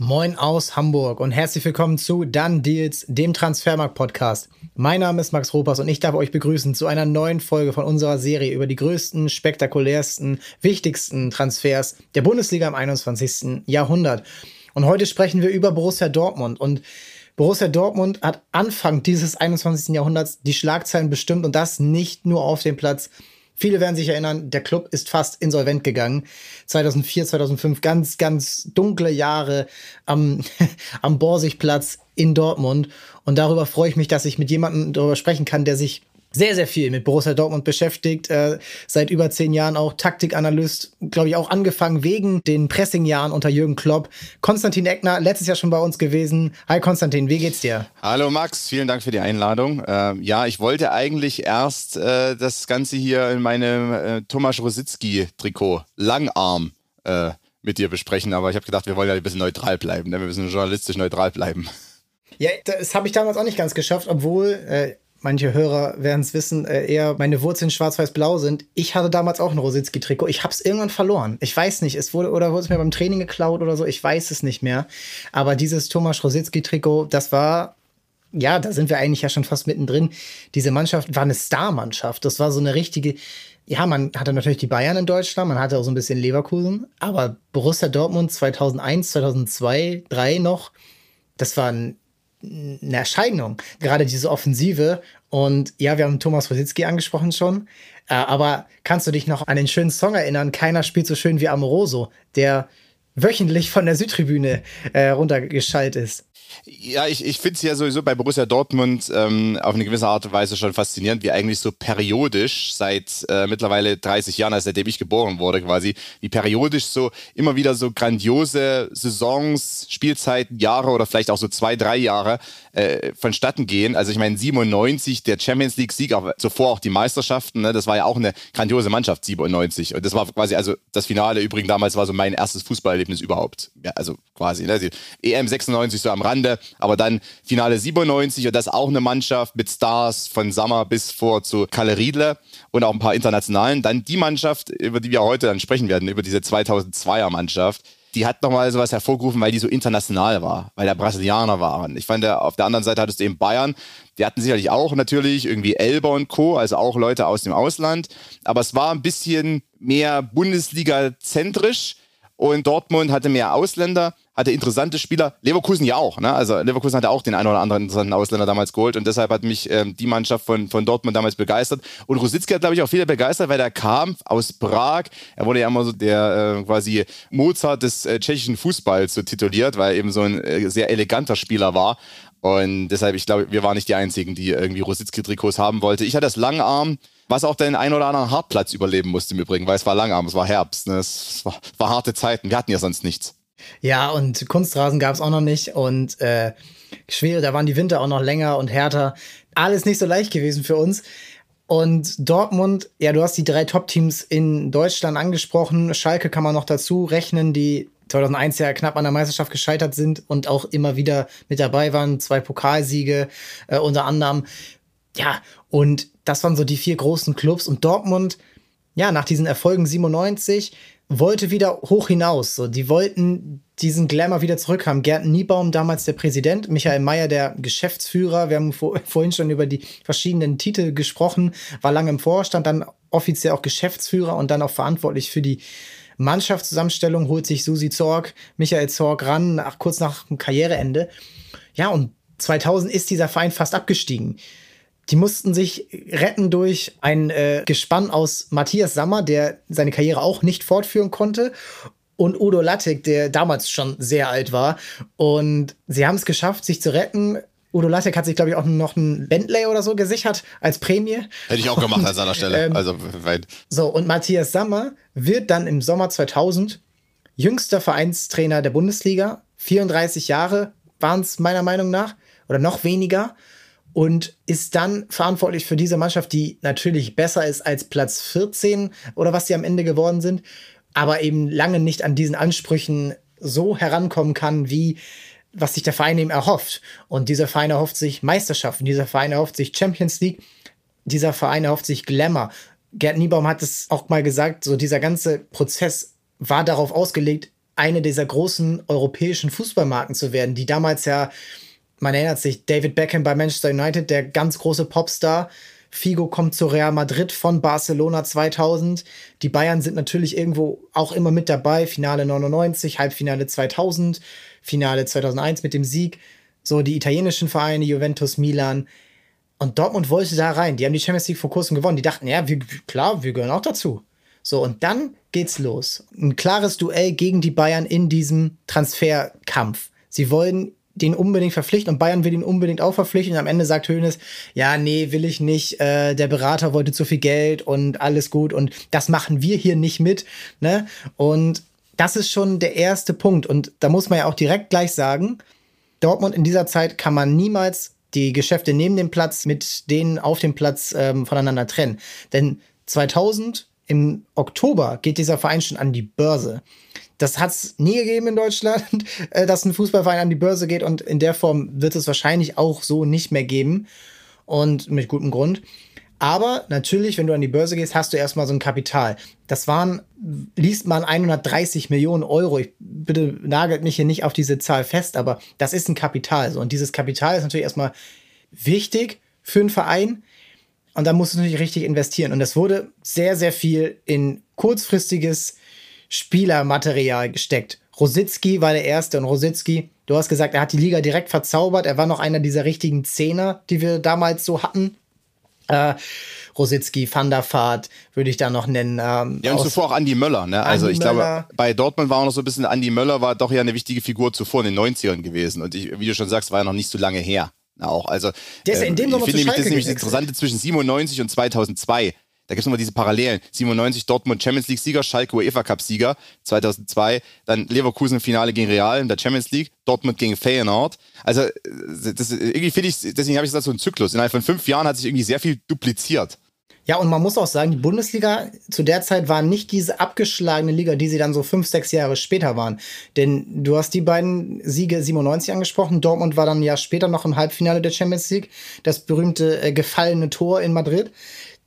Moin aus Hamburg und herzlich willkommen zu Dann Deals, dem Transfermarkt-Podcast. Mein Name ist Max Ropas und ich darf euch begrüßen zu einer neuen Folge von unserer Serie über die größten, spektakulärsten, wichtigsten Transfers der Bundesliga im 21. Jahrhundert. Und heute sprechen wir über Borussia Dortmund und Borussia Dortmund hat Anfang dieses 21. Jahrhunderts die Schlagzeilen bestimmt und das nicht nur auf dem Platz, Viele werden sich erinnern, der Club ist fast insolvent gegangen. 2004, 2005, ganz, ganz dunkle Jahre am, am Borsigplatz in Dortmund. Und darüber freue ich mich, dass ich mit jemandem darüber sprechen kann, der sich sehr, sehr viel mit Borussia Dortmund beschäftigt, äh, seit über zehn Jahren auch Taktikanalyst, glaube ich, auch angefangen wegen den Pressingjahren unter Jürgen Klopp. Konstantin Eckner, letztes Jahr schon bei uns gewesen. Hi Konstantin, wie geht's dir? Hallo Max, vielen Dank für die Einladung. Ähm, ja, ich wollte eigentlich erst äh, das Ganze hier in meinem äh, Thomas Rositzky-Trikot, Langarm, äh, mit dir besprechen, aber ich habe gedacht, wir wollen ja ein bisschen neutral bleiben, ne? wir müssen journalistisch neutral bleiben. Ja, das habe ich damals auch nicht ganz geschafft, obwohl äh, manche Hörer werden es wissen, äh, eher meine Wurzeln schwarz-weiß-blau sind. Ich hatte damals auch ein Rositzky-Trikot. Ich habe es irgendwann verloren. Ich weiß nicht, es wurde oder wurde es mir beim Training geklaut oder so. Ich weiß es nicht mehr. Aber dieses Thomas Rositzky-Trikot, das war ja, da sind wir eigentlich ja schon fast mittendrin. Diese Mannschaft war eine Star-Mannschaft. Das war so eine richtige. Ja, man hatte natürlich die Bayern in Deutschland, man hatte auch so ein bisschen Leverkusen, aber Borussia Dortmund 2001, 2002, 2003 noch, das war ein eine Erscheinung, gerade diese Offensive. Und ja, wir haben Thomas Rositzky angesprochen schon. Äh, aber kannst du dich noch an den schönen Song erinnern? Keiner spielt so schön wie Amoroso, der wöchentlich von der Südtribüne äh, runtergeschaltet ist. Ja, ich, ich finde es ja sowieso bei Borussia Dortmund ähm, auf eine gewisse Art und Weise schon faszinierend, wie eigentlich so periodisch seit äh, mittlerweile 30 Jahren, also seitdem ich geboren wurde quasi, wie periodisch so immer wieder so grandiose Saisons, Spielzeiten, Jahre oder vielleicht auch so zwei, drei Jahre äh, vonstatten gehen. Also ich meine 97, der Champions League Sieg, aber zuvor auch die Meisterschaften, ne, das war ja auch eine grandiose Mannschaft 97 und das war quasi also das Finale übrigens damals war so mein erstes Fußballerlebnis überhaupt. Ja, also quasi, ne, die EM 96 so am Rande aber dann Finale 97 und das auch eine Mannschaft mit Stars von Sammer bis vor zu Kalle Riedle und auch ein paar internationalen. Dann die Mannschaft, über die wir heute dann sprechen werden, über diese 2002er Mannschaft. Die hat nochmal sowas hervorgerufen, weil die so international war, weil da Brasilianer waren. Ich fand, auf der anderen Seite hattest du eben Bayern, die hatten sicherlich auch natürlich irgendwie Elber und Co., also auch Leute aus dem Ausland. Aber es war ein bisschen mehr Bundesliga-zentrisch und Dortmund hatte mehr Ausländer hatte interessante Spieler. Leverkusen ja auch. Ne? Also Leverkusen hatte auch den einen oder anderen interessanten Ausländer damals geholt und deshalb hat mich ähm, die Mannschaft von, von Dortmund damals begeistert. Und Rositzky hat, glaube ich, auch viele begeistert, weil der kam aus Prag. Er wurde ja immer so der äh, quasi Mozart des äh, tschechischen Fußballs so tituliert, weil er eben so ein äh, sehr eleganter Spieler war. Und deshalb, ich glaube, wir waren nicht die Einzigen, die irgendwie Rositzky-Trikots haben wollte. Ich hatte das Langarm, was auch den ein oder anderen Hartplatz überleben musste im Übrigen, weil es war Langarm, es war Herbst, ne? es war, war harte Zeiten. Wir hatten ja sonst nichts. Ja, und Kunstrasen gab es auch noch nicht und äh, schwer, da waren die Winter auch noch länger und härter. Alles nicht so leicht gewesen für uns. Und Dortmund, ja, du hast die drei Top-Teams in Deutschland angesprochen. Schalke kann man noch dazu rechnen, die 2001 ja knapp an der Meisterschaft gescheitert sind und auch immer wieder mit dabei waren. Zwei Pokalsiege äh, unter anderem. Ja, und das waren so die vier großen Clubs. Und Dortmund, ja, nach diesen Erfolgen 97 wollte wieder hoch hinaus. So, die wollten diesen Glamour wieder zurückhaben. Gerd Niebaum, damals der Präsident, Michael Mayer, der Geschäftsführer. Wir haben vor, vorhin schon über die verschiedenen Titel gesprochen, war lange im Vorstand, dann offiziell auch Geschäftsführer und dann auch verantwortlich für die Mannschaftszusammenstellung. Holt sich Susi Zorg, Michael Zorg ran, nach, kurz nach dem Karriereende. Ja, und 2000 ist dieser Verein fast abgestiegen. Die mussten sich retten durch ein äh, Gespann aus Matthias Sammer, der seine Karriere auch nicht fortführen konnte, und Udo Lattek, der damals schon sehr alt war. Und sie haben es geschafft, sich zu retten. Udo Lattek hat sich, glaube ich, auch noch ein Bentley oder so gesichert als Prämie. Hätte ich auch gemacht an seiner Stelle. Ähm, also weit. So, und Matthias Sammer wird dann im Sommer 2000 jüngster Vereinstrainer der Bundesliga. 34 Jahre waren es meiner Meinung nach oder noch weniger und ist dann verantwortlich für diese Mannschaft, die natürlich besser ist als Platz 14 oder was sie am Ende geworden sind, aber eben lange nicht an diesen Ansprüchen so herankommen kann, wie was sich der Verein eben erhofft. Und dieser Verein erhofft sich Meisterschaften, dieser Verein erhofft sich Champions League, dieser Verein erhofft sich Glamour. Gerd Niebaum hat es auch mal gesagt, so dieser ganze Prozess war darauf ausgelegt, eine dieser großen europäischen Fußballmarken zu werden, die damals ja, man erinnert sich, David Beckham bei Manchester United, der ganz große Popstar, Figo kommt zu Real Madrid von Barcelona 2000. Die Bayern sind natürlich irgendwo auch immer mit dabei. Finale 99, Halbfinale 2000, Finale 2001 mit dem Sieg. So die italienischen Vereine, Juventus, Milan. Und Dortmund wollte da rein. Die haben die Champions League vor kurzem gewonnen. Die dachten, ja, wir, klar, wir gehören auch dazu. So, und dann geht's los. Ein klares Duell gegen die Bayern in diesem Transferkampf. Sie wollen den unbedingt verpflichten und Bayern will ihn unbedingt auch verpflichten. Und am Ende sagt Hoeneß, ja, nee, will ich nicht. Äh, der Berater wollte zu viel Geld und alles gut und das machen wir hier nicht mit. Ne? Und das ist schon der erste Punkt. Und da muss man ja auch direkt gleich sagen, Dortmund in dieser Zeit kann man niemals die Geschäfte neben dem Platz mit denen auf dem Platz ähm, voneinander trennen. Denn 2000 im Oktober geht dieser Verein schon an die Börse. Das hat es nie gegeben in Deutschland, äh, dass ein Fußballverein an die Börse geht und in der Form wird es wahrscheinlich auch so nicht mehr geben und mit gutem Grund. Aber natürlich, wenn du an die Börse gehst, hast du erstmal so ein Kapital. Das waren, liest man 130 Millionen Euro. Ich, bitte nagelt mich hier nicht auf diese Zahl fest, aber das ist ein Kapital. So. Und dieses Kapital ist natürlich erstmal wichtig für einen Verein. Und da musst du natürlich richtig investieren. Und es wurde sehr, sehr viel in kurzfristiges Spielermaterial gesteckt. Rositzky war der Erste und Rositzky, du hast gesagt, er hat die Liga direkt verzaubert. Er war noch einer dieser richtigen Zehner, die wir damals so hatten. Äh, Rositzky, Van der Vaart würde ich da noch nennen. Ähm, ja, und zuvor auch Andy Möller. Ne? Also Andi ich Möller. glaube, bei Dortmund war auch noch so ein bisschen, Andy Möller war doch ja eine wichtige Figur zuvor in den 90ern gewesen. Und ich, wie du schon sagst, war ja noch nicht so lange her. Auch. Also, der ist ja in dem ähm, ich finde nämlich, das ist nämlich das Interessante zwischen 97 und 2002 da gibt es nochmal diese Parallelen. 97 Dortmund Champions League Sieger, Schalke UEFA Cup Sieger 2002, dann Leverkusen Finale gegen Real in der Champions League, Dortmund gegen Feyenoord. Also äh, das, irgendwie finde ich, deswegen habe ich gesagt so ein Zyklus. Innerhalb von fünf Jahren hat sich irgendwie sehr viel dupliziert. Ja, und man muss auch sagen, die Bundesliga zu der Zeit war nicht diese abgeschlagene Liga, die sie dann so fünf, sechs Jahre später waren. Denn du hast die beiden Siege 97 angesprochen. Dortmund war dann ein Jahr später noch im Halbfinale der Champions League. Das berühmte äh, gefallene Tor in Madrid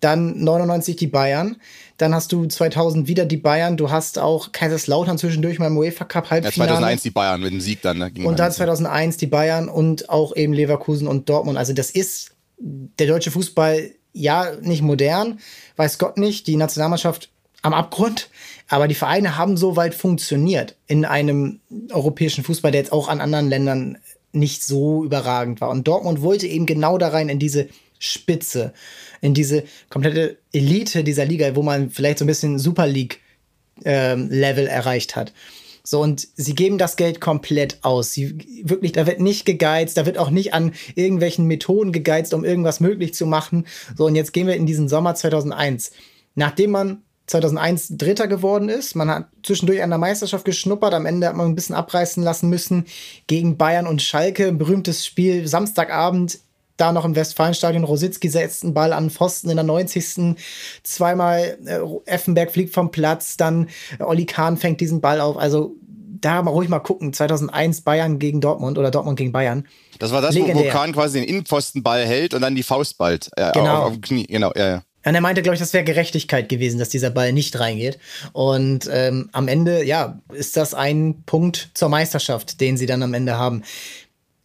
dann 99 die Bayern, dann hast du 2000 wieder die Bayern, du hast auch Kaiserslautern zwischendurch mal im UEFA Cup Halbfinale. Ja, 2001 die Bayern mit dem Sieg dann. Ne, und dann 2001 die Bayern und auch eben Leverkusen und Dortmund. Also das ist der deutsche Fußball ja nicht modern, weiß Gott nicht, die Nationalmannschaft am Abgrund, aber die Vereine haben so weit funktioniert in einem europäischen Fußball, der jetzt auch an anderen Ländern nicht so überragend war. Und Dortmund wollte eben genau da rein in diese Spitze in diese komplette Elite dieser Liga, wo man vielleicht so ein bisschen Super League ähm, erreicht hat. So, und sie geben das Geld komplett aus. Sie, wirklich, da wird nicht gegeizt, da wird auch nicht an irgendwelchen Methoden gegeizt, um irgendwas möglich zu machen. So, und jetzt gehen wir in diesen Sommer 2001. Nachdem man 2001 Dritter geworden ist, man hat zwischendurch an der Meisterschaft geschnuppert, am Ende hat man ein bisschen abreißen lassen müssen gegen Bayern und Schalke. Ein berühmtes Spiel, Samstagabend da noch im Westfalenstadion. Rositzky setzt einen Ball an Pfosten in der 90. Zweimal äh, Effenberg fliegt vom Platz, dann äh, Olli Kahn fängt diesen Ball auf. Also da mal ruhig mal gucken. 2001 Bayern gegen Dortmund oder Dortmund gegen Bayern. Das war das, Legendär. wo Kahn quasi den Innenpfostenball hält und dann die Faust ballt. Äh, genau. Auf, auf dem Knie. Genau, ja, ja. Und er meinte, glaube ich, das wäre Gerechtigkeit gewesen, dass dieser Ball nicht reingeht. Und ähm, am Ende, ja, ist das ein Punkt zur Meisterschaft, den sie dann am Ende haben.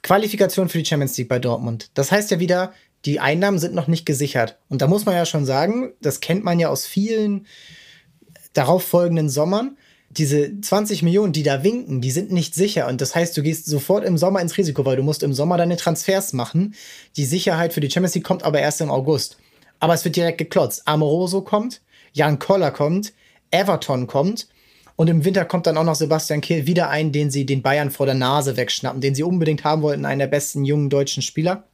Qualifikation für die Champions League bei Dortmund. Das heißt ja wieder, die Einnahmen sind noch nicht gesichert. Und da muss man ja schon sagen, das kennt man ja aus vielen darauf folgenden Sommern. Diese 20 Millionen, die da winken, die sind nicht sicher. Und das heißt, du gehst sofort im Sommer ins Risiko, weil du musst im Sommer deine Transfers machen. Die Sicherheit für die Champions League kommt aber erst im August. Aber es wird direkt geklotzt. Amoroso kommt, Jan Koller kommt, Everton kommt und im Winter kommt dann auch noch Sebastian Kehl wieder ein, den sie den Bayern vor der Nase wegschnappen, den sie unbedingt haben wollten, einen der besten jungen deutschen Spieler.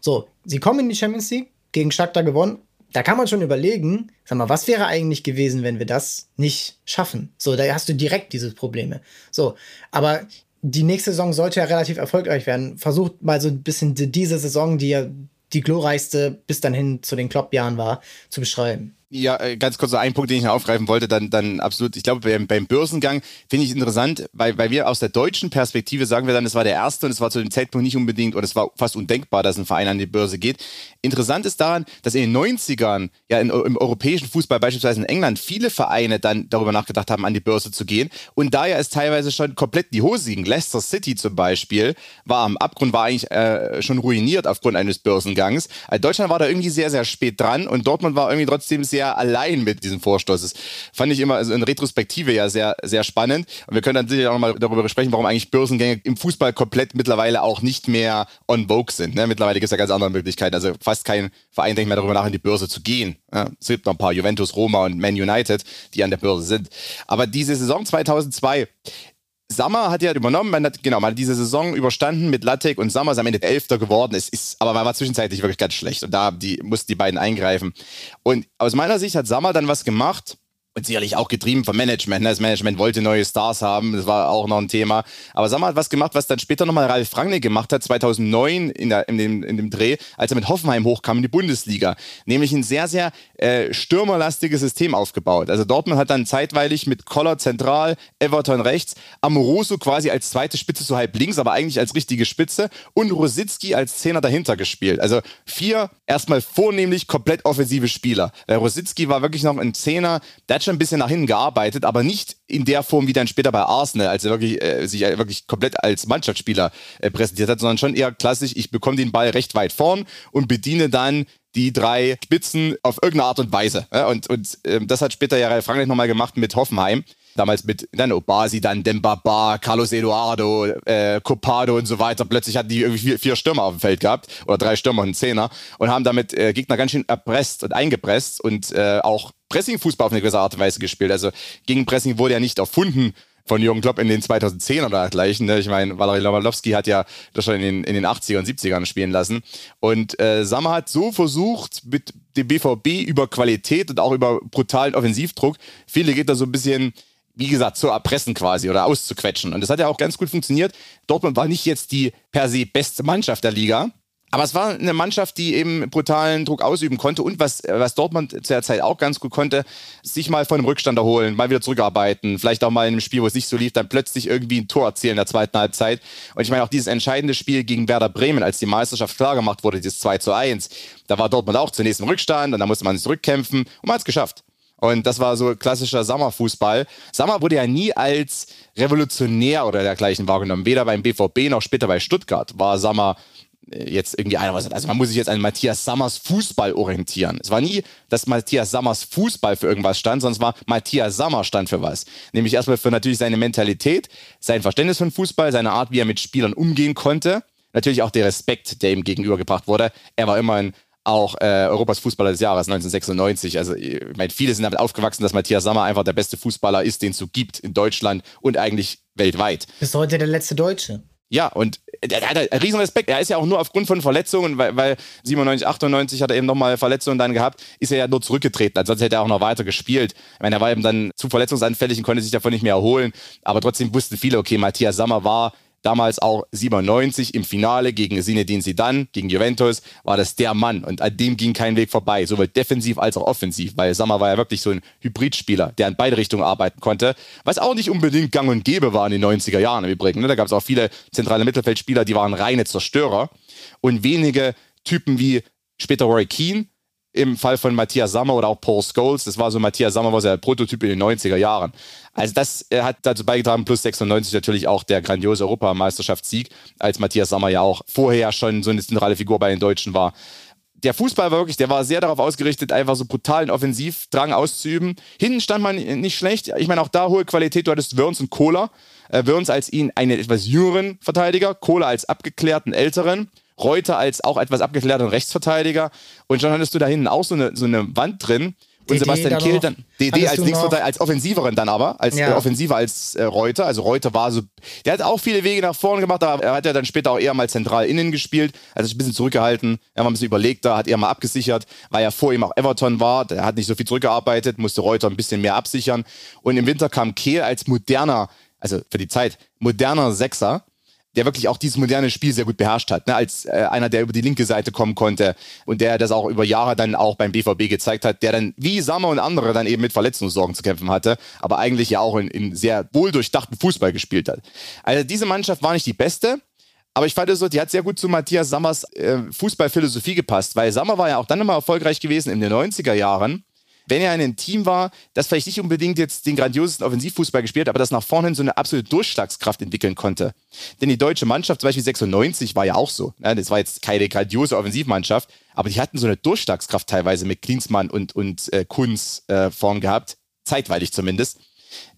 So, sie kommen in die Champions League, gegen Shakhtar gewonnen. Da kann man schon überlegen, sag mal, was wäre eigentlich gewesen, wenn wir das nicht schaffen? So, da hast du direkt diese Probleme. So, aber die nächste Saison sollte ja relativ erfolgreich werden. Versucht mal so ein bisschen diese Saison, die ja die glorreichste bis dann hin zu den Klopp-Jahren war, zu beschreiben. Ja, äh, ganz kurz so ein Punkt, den ich noch aufgreifen wollte, dann, dann absolut. Ich glaube, beim, beim Börsengang finde ich es interessant, weil, weil wir aus der deutschen Perspektive sagen wir dann, es war der erste und es war zu dem Zeitpunkt nicht unbedingt oder es war fast undenkbar, dass ein Verein an die Börse geht. Interessant ist daran, dass in den 90ern, ja in, im europäischen Fußball, beispielsweise in England, viele Vereine dann darüber nachgedacht haben, an die Börse zu gehen. Und da ja es teilweise schon komplett die Hose ging, Leicester City zum Beispiel, war am Abgrund, war eigentlich äh, schon ruiniert aufgrund eines Börsengangs. Also Deutschland war da irgendwie sehr, sehr spät dran und Dortmund war irgendwie trotzdem sehr allein mit diesem Vorstoß. Das fand ich immer also in Retrospektive ja sehr, sehr spannend. Und wir können dann sicher auch mal darüber sprechen, warum eigentlich Börsengänge im Fußball komplett mittlerweile auch nicht mehr on vogue sind. Ne? Mittlerweile gibt es ja ganz andere Möglichkeiten. Also fast kein Verein denkt mehr darüber nach, in die Börse zu gehen. Ja, es gibt noch ein paar Juventus, Roma und Man United, die an der Börse sind. Aber diese Saison 2002, Sammer hat ja übernommen, man hat, genau, man hat diese Saison überstanden mit Lattek und Sammer ist am Ende Elfter geworden. Es ist, aber man war zwischenzeitlich wirklich ganz schlecht und da die, mussten die beiden eingreifen. Und aus meiner Sicht hat Sammer dann was gemacht, und sicherlich auch getrieben vom Management. Ne? Das Management wollte neue Stars haben, das war auch noch ein Thema. Aber Sammer hat was gemacht, was dann später nochmal Ralf Rangnick gemacht hat, 2009 in, der, in, dem, in dem Dreh, als er mit Hoffenheim hochkam in die Bundesliga. Nämlich ein sehr, sehr äh, stürmerlastiges System aufgebaut. Also Dortmund hat dann zeitweilig mit Koller zentral, Everton rechts, Amoroso quasi als zweite Spitze so halb links, aber eigentlich als richtige Spitze und Rositzky als Zehner dahinter gespielt. Also vier erstmal vornehmlich komplett offensive Spieler. Weil Rositzky war wirklich noch ein Zehner, der schon ein bisschen nach hinten gearbeitet, aber nicht in der Form wie dann später bei Arsenal, als er wirklich, äh, sich wirklich komplett als Mannschaftsspieler äh, präsentiert hat, sondern schon eher klassisch, ich bekomme den Ball recht weit vorn und bediene dann die drei Spitzen auf irgendeine Art und Weise. Und und äh, das hat später ja Frankreich nochmal gemacht mit Hoffenheim. Damals mit dann Obasi, dann Dembaba, Carlos Eduardo, äh, Copado und so weiter. Plötzlich hatten die irgendwie vier, vier Stürmer auf dem Feld gehabt oder drei Stürmer und einen Zehner und haben damit äh, Gegner ganz schön erpresst und eingepresst und äh, auch Pressing-Fußball auf eine gewisse Art und Weise gespielt. Also gegen Pressing wurde ja nicht erfunden von Jürgen Klopp in den 2010er oder dergleichen. Ne? Ich meine, Valery Lewandowski hat ja das schon in den, in den 80er und 70ern spielen lassen. Und äh, Sammer hat so versucht, mit dem BVB über Qualität und auch über brutalen Offensivdruck, viele geht da so ein bisschen wie gesagt, zu erpressen quasi oder auszuquetschen. Und das hat ja auch ganz gut funktioniert. Dortmund war nicht jetzt die per se beste Mannschaft der Liga, aber es war eine Mannschaft, die eben brutalen Druck ausüben konnte und was, was Dortmund zu der Zeit auch ganz gut konnte, sich mal von einem Rückstand erholen, mal wieder zurückarbeiten, vielleicht auch mal in einem Spiel, wo es nicht so lief, dann plötzlich irgendwie ein Tor erzielen in der zweiten Halbzeit. Und ich meine auch dieses entscheidende Spiel gegen Werder Bremen, als die Meisterschaft klargemacht wurde, dieses 2 zu 1, da war Dortmund auch zunächst im Rückstand und dann musste man sich zurückkämpfen und man hat es geschafft. Und das war so klassischer Sommerfußball. Sommer wurde ja nie als revolutionär oder dergleichen wahrgenommen. Weder beim BVB noch später bei Stuttgart war Sommer jetzt irgendwie einer was. Also man muss sich jetzt an Matthias Sammers Fußball orientieren. Es war nie, dass Matthias Sammers Fußball für irgendwas stand, sondern es war Matthias Sammer stand für was. Nämlich erstmal für natürlich seine Mentalität, sein Verständnis von Fußball, seine Art, wie er mit Spielern umgehen konnte. Natürlich auch der Respekt, der ihm gegenübergebracht wurde. Er war immerhin auch äh, Europas Fußballer des Jahres 1996. Also ich meine, viele sind damit aufgewachsen, dass Matthias Sammer einfach der beste Fußballer ist, den es so gibt in Deutschland und eigentlich weltweit. Bis heute der letzte Deutsche. Ja, und er hat einen riesen Respekt. Er ist ja auch nur aufgrund von Verletzungen, weil, weil 97, 98 hat er eben nochmal Verletzungen dann gehabt, ist er ja nur zurückgetreten. Ansonsten hätte er auch noch weiter gespielt. Ich meine, er war eben dann zu verletzungsanfällig und konnte sich davon nicht mehr erholen. Aber trotzdem wussten viele, okay, Matthias Sammer war damals auch 97 im Finale gegen Zinedine Zidane, gegen Juventus, war das der Mann und an dem ging kein Weg vorbei, sowohl defensiv als auch offensiv, weil Sammer war ja wirklich so ein Hybridspieler, der in beide Richtungen arbeiten konnte, was auch nicht unbedingt gang und gäbe war in den 90er Jahren im Übrigen. Ne? Da gab es auch viele zentrale Mittelfeldspieler, die waren reine Zerstörer und wenige Typen wie später Roy Keane, im Fall von Matthias Sammer oder auch Paul Scholes. Das war so, Matthias Sammer war der Prototyp in den 90er Jahren. Also das äh, hat dazu beigetragen, plus 96 natürlich auch der grandiose Europameisterschaftssieg, als Matthias Sammer ja auch vorher schon so eine zentrale Figur bei den Deutschen war. Der Fußball war wirklich, der war sehr darauf ausgerichtet, einfach so brutalen Offensivdrang auszuüben. Hinten stand man nicht schlecht. Ich meine, auch da hohe Qualität. Du hattest Wörns und Kohler. Äh, Wörns als ihn einen etwas jüngeren Verteidiger, Kohler als abgeklärten älteren. Reuter als auch etwas abgeklärten Rechtsverteidiger. Und schon hattest du da hinten auch so eine, so eine Wand drin. Und DD Sebastian Kehl dann, DD als Linksverteidiger, als Offensiveren dann aber, als ja. äh, Offensiver als äh, Reuter. Also Reuter war so, der hat auch viele Wege nach vorne gemacht, aber er hat ja dann später auch eher mal zentral innen gespielt, also ein bisschen zurückgehalten, er war ein bisschen überlegter, hat eher mal abgesichert, weil er vor ihm auch Everton war, der hat nicht so viel zurückgearbeitet, musste Reuter ein bisschen mehr absichern. Und im Winter kam Kehl als moderner, also für die Zeit, moderner Sechser der wirklich auch dieses moderne Spiel sehr gut beherrscht hat, ne? als äh, einer, der über die linke Seite kommen konnte und der das auch über Jahre dann auch beim BVB gezeigt hat, der dann wie Sammer und andere dann eben mit Verletzungssorgen zu kämpfen hatte, aber eigentlich ja auch in, in sehr wohl durchdachten Fußball gespielt hat. Also diese Mannschaft war nicht die beste, aber ich fand es so, die hat sehr gut zu Matthias Sammers äh, Fußballphilosophie gepasst, weil Sammer war ja auch dann immer erfolgreich gewesen in den 90er Jahren wenn er in einem Team war, das vielleicht nicht unbedingt jetzt den grandiosesten Offensivfußball gespielt, aber das nach vorne so eine absolute Durchschlagskraft entwickeln konnte. Denn die deutsche Mannschaft, zum Beispiel 96, war ja auch so. Ne? Das war jetzt keine grandiose Offensivmannschaft, aber die hatten so eine Durchschlagskraft teilweise mit Klinsmann und, und äh, Kunz äh, vorn gehabt, zeitweilig zumindest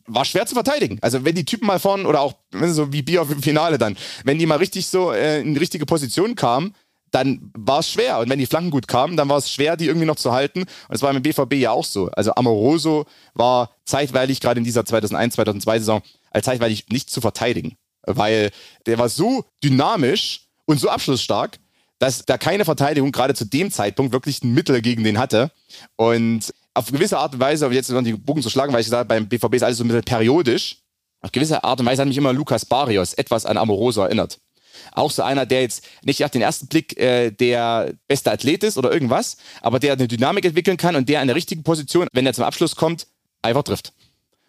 war schwer zu verteidigen. Also wenn die Typen mal vorne oder auch so wie Bier im Finale dann, wenn die mal richtig so äh, in die richtige Position kamen, dann war es schwer. Und wenn die Flanken gut kamen, dann war es schwer, die irgendwie noch zu halten. Und das war im BVB ja auch so. Also Amoroso war zeitweilig, gerade in dieser 2001, 2002 Saison, als zeitweilig nicht zu verteidigen. Weil der war so dynamisch und so abschlussstark, dass da keine Verteidigung gerade zu dem Zeitpunkt wirklich ein Mittel gegen den hatte. Und auf gewisse Art und Weise, jetzt noch die Bogen zu schlagen, weil ich gesagt beim BVB ist alles so ein bisschen periodisch. Auf gewisse Art und Weise hat mich immer Lukas Barrios etwas an Amoroso erinnert. Auch so einer, der jetzt nicht auf den ersten Blick äh, der beste Athlet ist oder irgendwas, aber der eine Dynamik entwickeln kann und der in der richtigen Position, wenn er zum Abschluss kommt, einfach trifft.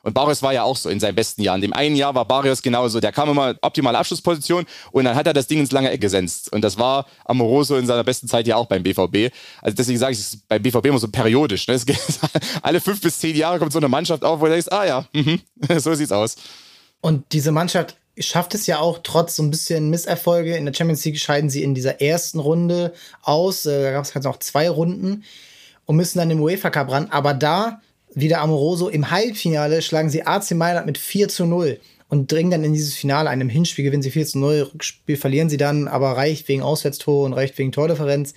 Und Barrios war ja auch so in seinen besten Jahren. In dem einen Jahr war Barrios genauso. Der kam immer optimale Abschlussposition und dann hat er das Ding ins lange Eck gesetzt. Und das war Amoroso in seiner besten Zeit ja auch beim BVB. Also deswegen sage ich, es beim BVB immer so periodisch. Ne? alle fünf bis zehn Jahre kommt so eine Mannschaft auf, wo du denkst, ah ja, mh, so sieht's aus. Und diese Mannschaft schafft es ja auch trotz so ein bisschen Misserfolge. In der Champions League scheiden sie in dieser ersten Runde aus. Äh, da gab es halt noch zwei Runden und müssen dann im UEFA Cup ran. Aber da, wieder Amoroso, im Halbfinale schlagen sie AC Mailand mit 4 zu 0 und dringen dann in dieses Finale. Einem Hinspiel gewinnen sie 4 zu 0, Rückspiel verlieren sie dann, aber reicht wegen Auswärtstor und reicht wegen Tordifferenz.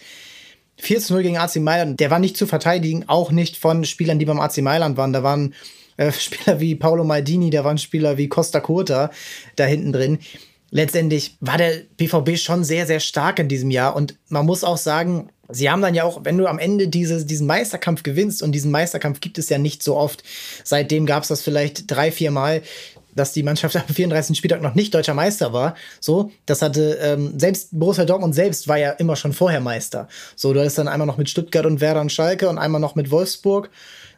4 zu 0 gegen AC Mailand, der war nicht zu verteidigen, auch nicht von Spielern, die beim AC Mailand waren. Da waren äh, Spieler wie Paolo Maldini, da waren Spieler wie Costa Curta da hinten drin. Letztendlich war der BVB schon sehr, sehr stark in diesem Jahr und man muss auch sagen, Sie haben dann ja auch, wenn du am Ende diese, diesen Meisterkampf gewinnst, und diesen Meisterkampf gibt es ja nicht so oft, seitdem gab es das vielleicht drei, vier Mal, dass die Mannschaft am 34. Spieltag noch nicht deutscher Meister war. So, das hatte, ähm, selbst Borussia Dortmund selbst war ja immer schon vorher Meister. So, du hattest dann einmal noch mit Stuttgart und Werder und Schalke und einmal noch mit Wolfsburg.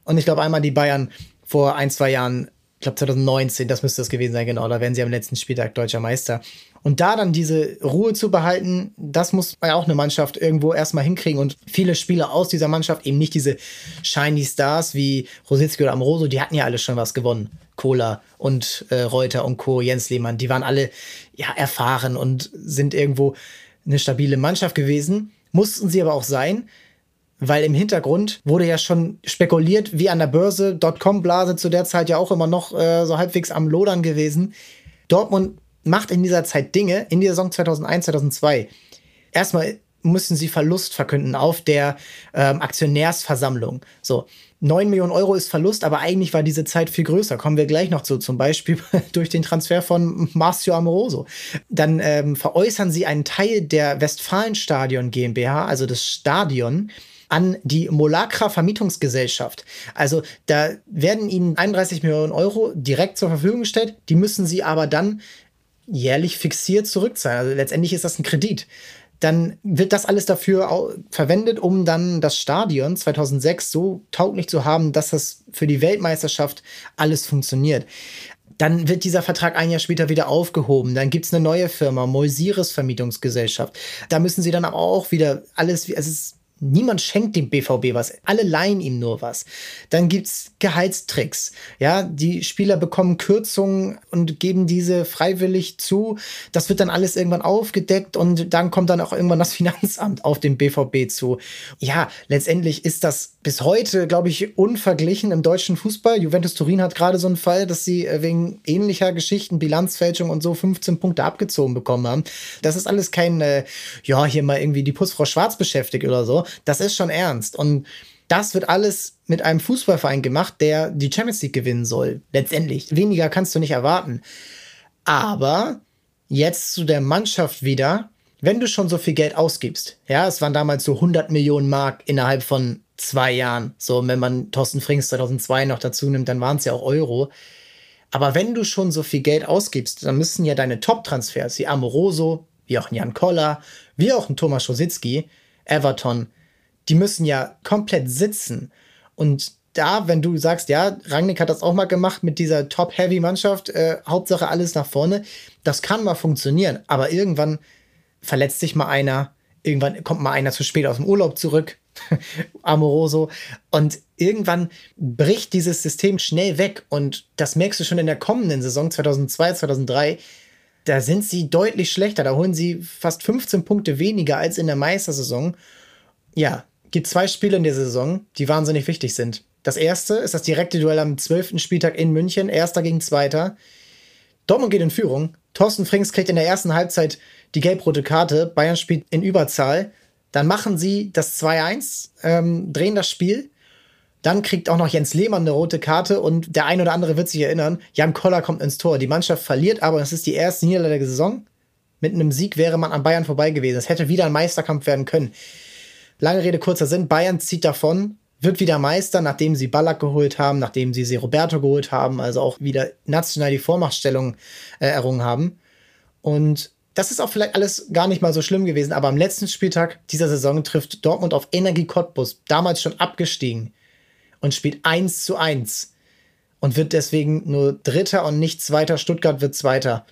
Und ich glaube, einmal die Bayern vor ein, zwei Jahren, ich glaube 2019, das müsste das gewesen sein, genau, da werden sie am letzten Spieltag deutscher Meister. Und da dann diese Ruhe zu behalten, das muss ja auch eine Mannschaft irgendwo erstmal hinkriegen. Und viele Spieler aus dieser Mannschaft, eben nicht diese shiny Stars wie Rositzky oder Amoroso, die hatten ja alle schon was gewonnen. Kohler und äh, Reuter und Co., Jens Lehmann, die waren alle ja erfahren und sind irgendwo eine stabile Mannschaft gewesen. Mussten sie aber auch sein, weil im Hintergrund wurde ja schon spekuliert, wie an der Börse, Dotcom-Blase zu der Zeit ja auch immer noch äh, so halbwegs am Lodern gewesen. Dortmund macht in dieser Zeit Dinge, in der Saison 2001, 2002. Erstmal müssen sie Verlust verkünden auf der ähm, Aktionärsversammlung. So, 9 Millionen Euro ist Verlust, aber eigentlich war diese Zeit viel größer. Kommen wir gleich noch zu, zum Beispiel durch den Transfer von Marcio Amoroso. Dann ähm, veräußern sie einen Teil der Westfalenstadion GmbH, also das Stadion, an die Molakra Vermietungsgesellschaft. Also da werden ihnen 31 Millionen Euro direkt zur Verfügung gestellt, die müssen sie aber dann jährlich fixiert zurückzahlen. Also letztendlich ist das ein Kredit. Dann wird das alles dafür verwendet, um dann das Stadion 2006 so tauglich zu haben, dass das für die Weltmeisterschaft alles funktioniert. Dann wird dieser Vertrag ein Jahr später wieder aufgehoben. Dann gibt es eine neue Firma, Moisiris Vermietungsgesellschaft. Da müssen sie dann aber auch wieder alles, es ist Niemand schenkt dem BVB was. Alle leihen ihm nur was. Dann gibt's Gehaltstricks. Ja, die Spieler bekommen Kürzungen und geben diese freiwillig zu. Das wird dann alles irgendwann aufgedeckt und dann kommt dann auch irgendwann das Finanzamt auf den BVB zu. Ja, letztendlich ist das bis heute, glaube ich, unverglichen im deutschen Fußball. Juventus Turin hat gerade so einen Fall, dass sie äh, wegen ähnlicher Geschichten, Bilanzfälschung und so 15 Punkte abgezogen bekommen haben. Das ist alles kein, äh, ja, hier mal irgendwie die Putzfrau Schwarz beschäftigt oder so das ist schon ernst. Und das wird alles mit einem Fußballverein gemacht, der die Champions League gewinnen soll. Letztendlich. Weniger kannst du nicht erwarten. Aber jetzt zu der Mannschaft wieder, wenn du schon so viel Geld ausgibst, ja, es waren damals so 100 Millionen Mark innerhalb von zwei Jahren. So, wenn man Thorsten Frings 2002 noch dazu nimmt, dann waren es ja auch Euro. Aber wenn du schon so viel Geld ausgibst, dann müssen ja deine Top-Transfers, wie Amoroso, wie auch ein Jan Koller, wie auch ein Thomas Rositzky, Everton, die müssen ja komplett sitzen. Und da, wenn du sagst, ja, Rangnick hat das auch mal gemacht mit dieser Top-Heavy-Mannschaft, äh, Hauptsache alles nach vorne, das kann mal funktionieren, aber irgendwann verletzt sich mal einer, irgendwann kommt mal einer zu spät aus dem Urlaub zurück, Amoroso, und irgendwann bricht dieses System schnell weg. Und das merkst du schon in der kommenden Saison 2002, 2003, da sind sie deutlich schlechter, da holen sie fast 15 Punkte weniger als in der Meistersaison. Ja, gibt zwei Spiele in der Saison, die wahnsinnig wichtig sind. Das erste ist das direkte Duell am 12. Spieltag in München, erster gegen zweiter. Dortmund geht in Führung. Thorsten Frings kriegt in der ersten Halbzeit die gelb-rote Karte. Bayern spielt in Überzahl. Dann machen sie das 2-1, ähm, drehen das Spiel. Dann kriegt auch noch Jens Lehmann eine rote Karte und der ein oder andere wird sich erinnern, Jan Koller kommt ins Tor. Die Mannschaft verliert, aber es ist die erste Niederlage der Saison. Mit einem Sieg wäre man an Bayern vorbei gewesen. Es hätte wieder ein Meisterkampf werden können. Lange Rede, kurzer Sinn. Bayern zieht davon, wird wieder Meister, nachdem sie Ballack geholt haben, nachdem sie, Roberto geholt haben, also auch wieder national die Vormachtstellung äh, errungen haben. Und das ist auch vielleicht alles gar nicht mal so schlimm gewesen, aber am letzten Spieltag dieser Saison trifft Dortmund auf Energie Cottbus, damals schon abgestiegen, und spielt 1 zu 1 und wird deswegen nur Dritter und nicht Zweiter. Stuttgart wird Zweiter.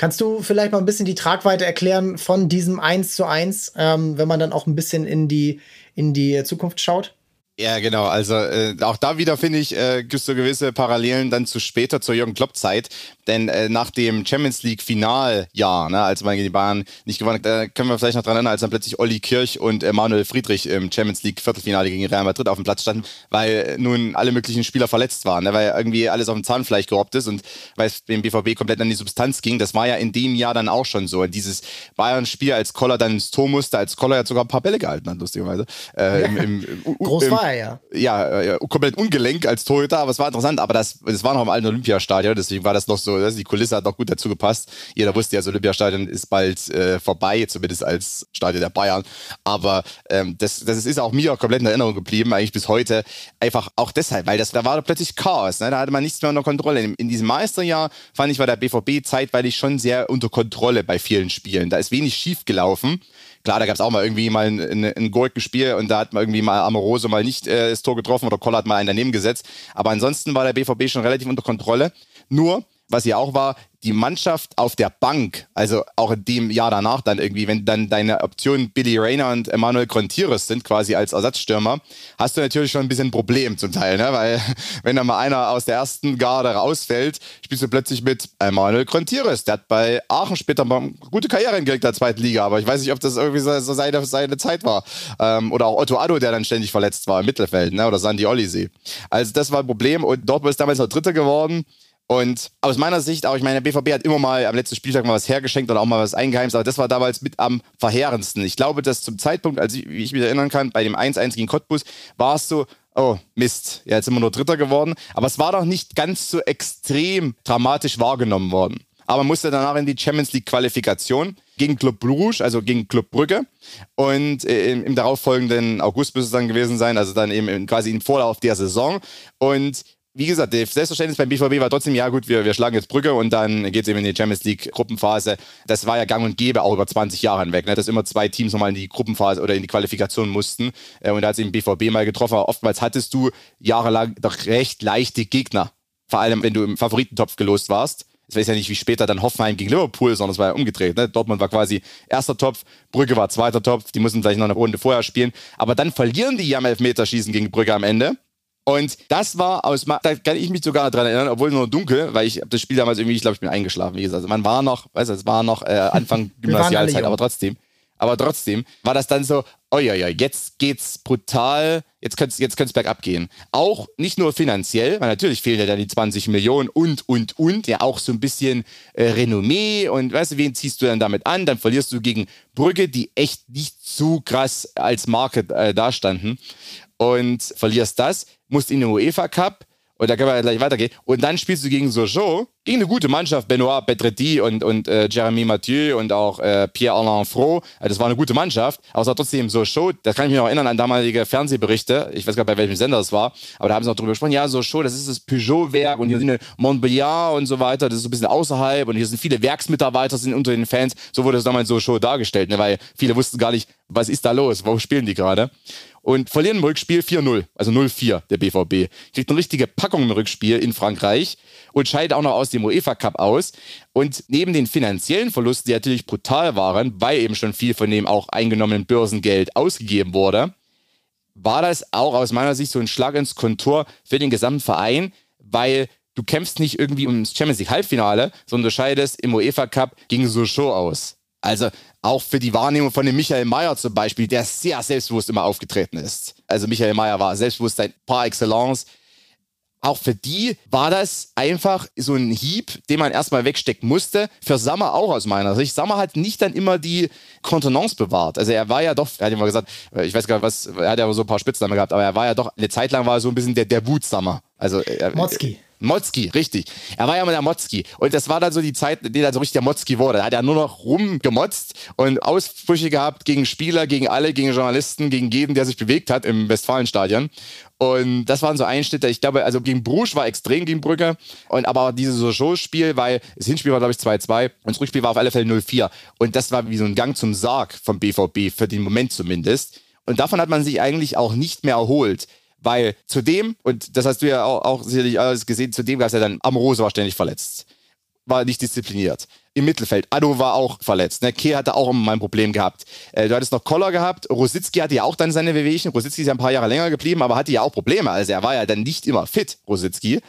Kannst du vielleicht mal ein bisschen die Tragweite erklären von diesem 1 zu 1, ähm, wenn man dann auch ein bisschen in die, in die Zukunft schaut? Ja, genau. Also äh, auch da wieder finde ich, äh, gibt es so gewisse Parallelen dann zu später zur Jürgen Klopp-Zeit. Denn äh, nach dem Champions League Finaljahr, ne, als man gegen die Bayern nicht gewonnen hat, da können wir vielleicht noch dran erinnern, als dann plötzlich Olli Kirch und äh, Manuel Friedrich im Champions League Viertelfinale gegen Real Madrid auf dem Platz standen, weil nun alle möglichen Spieler verletzt waren, ne, weil irgendwie alles auf dem Zahnfleisch gerobbt ist und weil es dem BVB komplett an die Substanz ging. Das war ja in dem Jahr dann auch schon so. Dieses Bayern-Spiel, als Koller dann ins Tor musste, als Koller ja sogar ein paar Bälle gehalten hat, lustigerweise. Äh, im, im, im, Groß war ja. Ja, ja, komplett ungelenk als Torhüter, aber es war interessant. Aber das, das war noch im alten Olympiastadion, deswegen war das noch so, die Kulisse hat noch gut dazu gepasst. Jeder wusste ja, das Olympiastadion ist bald äh, vorbei, zumindest als Stadion der Bayern. Aber ähm, das, das ist auch mir komplett in Erinnerung geblieben, eigentlich bis heute. Einfach auch deshalb, weil das, da war plötzlich Chaos. Ne? Da hatte man nichts mehr unter Kontrolle. In, in diesem Meisterjahr fand ich, war der BVB zeitweilig schon sehr unter Kontrolle bei vielen Spielen. Da ist wenig schief gelaufen. Klar, da gab es auch mal irgendwie mal ein, ein, ein Gurkenspiel und da hat man irgendwie mal Amorose mal nicht äh, das Tor getroffen oder Koller hat mal einen daneben gesetzt. Aber ansonsten war der BVB schon relativ unter Kontrolle. Nur, was ja auch war, die Mannschaft auf der Bank, also auch in dem Jahr danach dann irgendwie, wenn dann deine Optionen Billy Rayner und Emmanuel Contieres sind, quasi als Ersatzstürmer, hast du natürlich schon ein bisschen ein Problem zum Teil, ne? weil wenn dann mal einer aus der ersten Garde rausfällt, spielst du plötzlich mit Emmanuel Contieres. Der hat bei Aachen später mal eine gute Karriere in der zweiten Liga, aber ich weiß nicht, ob das irgendwie so, so seine, seine Zeit war. Ähm, oder auch Otto Addo, der dann ständig verletzt war im Mittelfeld, ne? oder Sandy Ollisee. Also das war ein Problem und Dortmund ist damals noch Dritter geworden. Und aus meiner Sicht auch, ich meine, der BVB hat immer mal am letzten Spieltag mal was hergeschenkt oder auch mal was eingeheimst, aber das war damals mit am verheerendsten. Ich glaube, dass zum Zeitpunkt, als ich, wie ich mich erinnern kann, bei dem 1-1 gegen Cottbus, war es so, oh Mist, ja, jetzt sind wir nur Dritter geworden. Aber es war doch nicht ganz so extrem dramatisch wahrgenommen worden. Aber musste danach in die Champions League Qualifikation gegen Club Bruges, also gegen Club Brügge. Und äh, im, im darauffolgenden August müsste es dann gewesen sein, also dann eben quasi im Vorlauf der Saison. Und wie gesagt, das Selbstverständnis beim BVB war trotzdem, ja gut, wir, wir schlagen jetzt Brücke und dann geht es eben in die Champions League Gruppenphase. Das war ja gang und gäbe auch über 20 Jahre hinweg, ne? dass immer zwei Teams nochmal in die Gruppenphase oder in die Qualifikation mussten. Äh, und da hat es eben BVB mal getroffen. Oftmals hattest du jahrelang doch recht leichte Gegner. Vor allem, wenn du im Favoritentopf gelost warst. Es weiß ja nicht, wie später dann Hoffenheim gegen Liverpool, sondern es war ja umgedreht. Ne? Dortmund war quasi erster Topf, Brügge war zweiter Topf, die mussten vielleicht noch eine Runde vorher spielen. Aber dann verlieren die ja im Elfmeterschießen gegen Brügge am Ende. Und das war aus, da kann ich mich sogar daran erinnern, obwohl nur dunkel, weil ich das Spiel damals irgendwie, ich glaube, ich bin eingeschlafen, wie gesagt. Also man war noch, weißt du, es war noch äh, Anfang Gymnasialzeit, aber trotzdem. Aber trotzdem war das dann so, oh ja, ja, jetzt geht's brutal, jetzt könnte jetzt könnte bergab gehen. Auch nicht nur finanziell, weil natürlich fehlen ja dann die 20 Millionen und, und, und, ja auch so ein bisschen äh, Renommee und weißt du, wen ziehst du dann damit an? Dann verlierst du gegen Brügge, die echt nicht zu krass als Marke äh, dastanden und verlierst das, musst in den UEFA Cup und da können wir gleich weitergehen. Und dann spielst du gegen Sojo, gegen eine gute Mannschaft, Benoit Bedretti und, und äh, Jeremy Mathieu und auch äh, Pierre-Alain Fro. Also das war eine gute Mannschaft, aber es war trotzdem so Show. Da kann ich mich noch erinnern an damalige Fernsehberichte. Ich weiß gar nicht, bei welchem Sender das war, aber da haben sie auch drüber gesprochen. Ja, so Show, das ist das Peugeot-Werk und hier sind Montbéliard und so weiter. Das ist so ein bisschen außerhalb und hier sind viele Werksmitarbeiter sind unter den Fans. So wurde es damals so Show dargestellt, ne? weil viele wussten gar nicht, was ist da los, wo spielen die gerade und verlieren im Rückspiel 4-0, also 0-4 der BVB. Kriegt eine richtige Packung im Rückspiel in Frankreich und scheidet auch noch aus dem UEFA Cup aus. Und neben den finanziellen Verlusten, die natürlich brutal waren, weil eben schon viel von dem auch eingenommenen Börsengeld ausgegeben wurde, war das auch aus meiner Sicht so ein Schlag ins Kontor für den gesamten Verein, weil du kämpfst nicht irgendwie ums Champions League Halbfinale, sondern du scheidest im UEFA Cup gegen Sochaux aus. Also auch für die Wahrnehmung von dem Michael Mayer zum Beispiel, der sehr selbstbewusst immer aufgetreten ist. Also Michael Mayer war Selbstbewusstsein par excellence. Auch für die war das einfach so ein Hieb, den man erstmal wegstecken musste. Für Sammer auch aus meiner Sicht. Sammer hat nicht dann immer die Kontenance bewahrt. Also er war ja doch, er hat immer gesagt, ich weiß gar nicht was, er hat ja so ein paar Spitznamen gehabt, aber er war ja doch, eine Zeit lang war er so ein bisschen der, der Wutsammer. Also, er, Motzki. Motzki, richtig. Er war ja immer der Motzki. Und das war dann so die Zeit, in der er so richtig der Motzki wurde. Da hat er nur noch rumgemotzt und Ausbrüche gehabt gegen Spieler, gegen alle, gegen Journalisten, gegen jeden, der sich bewegt hat im Westfalenstadion. Und das waren so Einschnitte. Ich glaube, also gegen Bruges war extrem gegen Brücke. Und aber dieses Sochaux-Spiel, weil das Hinspiel war, glaube ich, 2-2 und das Rückspiel war auf alle Fälle 0-4. Und das war wie so ein Gang zum Sarg vom BVB, für den Moment zumindest. Und davon hat man sich eigentlich auch nicht mehr erholt. Weil zudem, und das hast du ja auch, auch sicherlich alles gesehen, zudem gab es ja dann Amorose war ständig verletzt. War nicht diszipliniert. Im Mittelfeld. Ado war auch verletzt. Ne? Kehr hatte auch immer mal ein Problem gehabt. Äh, du hattest noch Koller gehabt. Rositzky hatte ja auch dann seine Wehwehchen. Rositzky ist ja ein paar Jahre länger geblieben, aber hatte ja auch Probleme. Also er war ja dann nicht immer fit, Rositzky.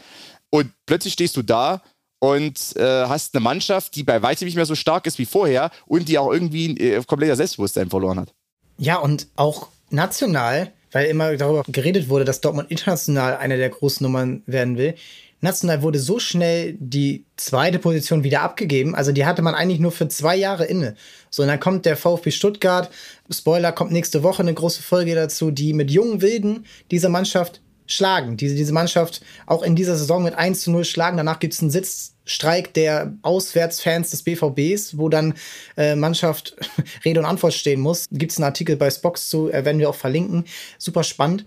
Und plötzlich stehst du da und äh, hast eine Mannschaft, die bei weitem nicht mehr so stark ist wie vorher und die auch irgendwie äh, kompletter Selbstbewusstsein verloren hat. Ja, und auch national weil immer darüber geredet wurde, dass Dortmund international eine der großen Nummern werden will. National wurde so schnell die zweite Position wieder abgegeben. Also die hatte man eigentlich nur für zwei Jahre inne. So, und dann kommt der VfB Stuttgart. Spoiler, kommt nächste Woche eine große Folge dazu, die mit jungen Wilden diese Mannschaft schlagen. Diese, diese Mannschaft auch in dieser Saison mit 1 zu 0 schlagen. Danach gibt es einen Sitzstreik der Auswärtsfans des BVBs, wo dann äh, Mannschaft Rede und Antwort stehen muss. Gibt es einen Artikel bei Spox zu, äh, werden wir auch verlinken. Super spannend.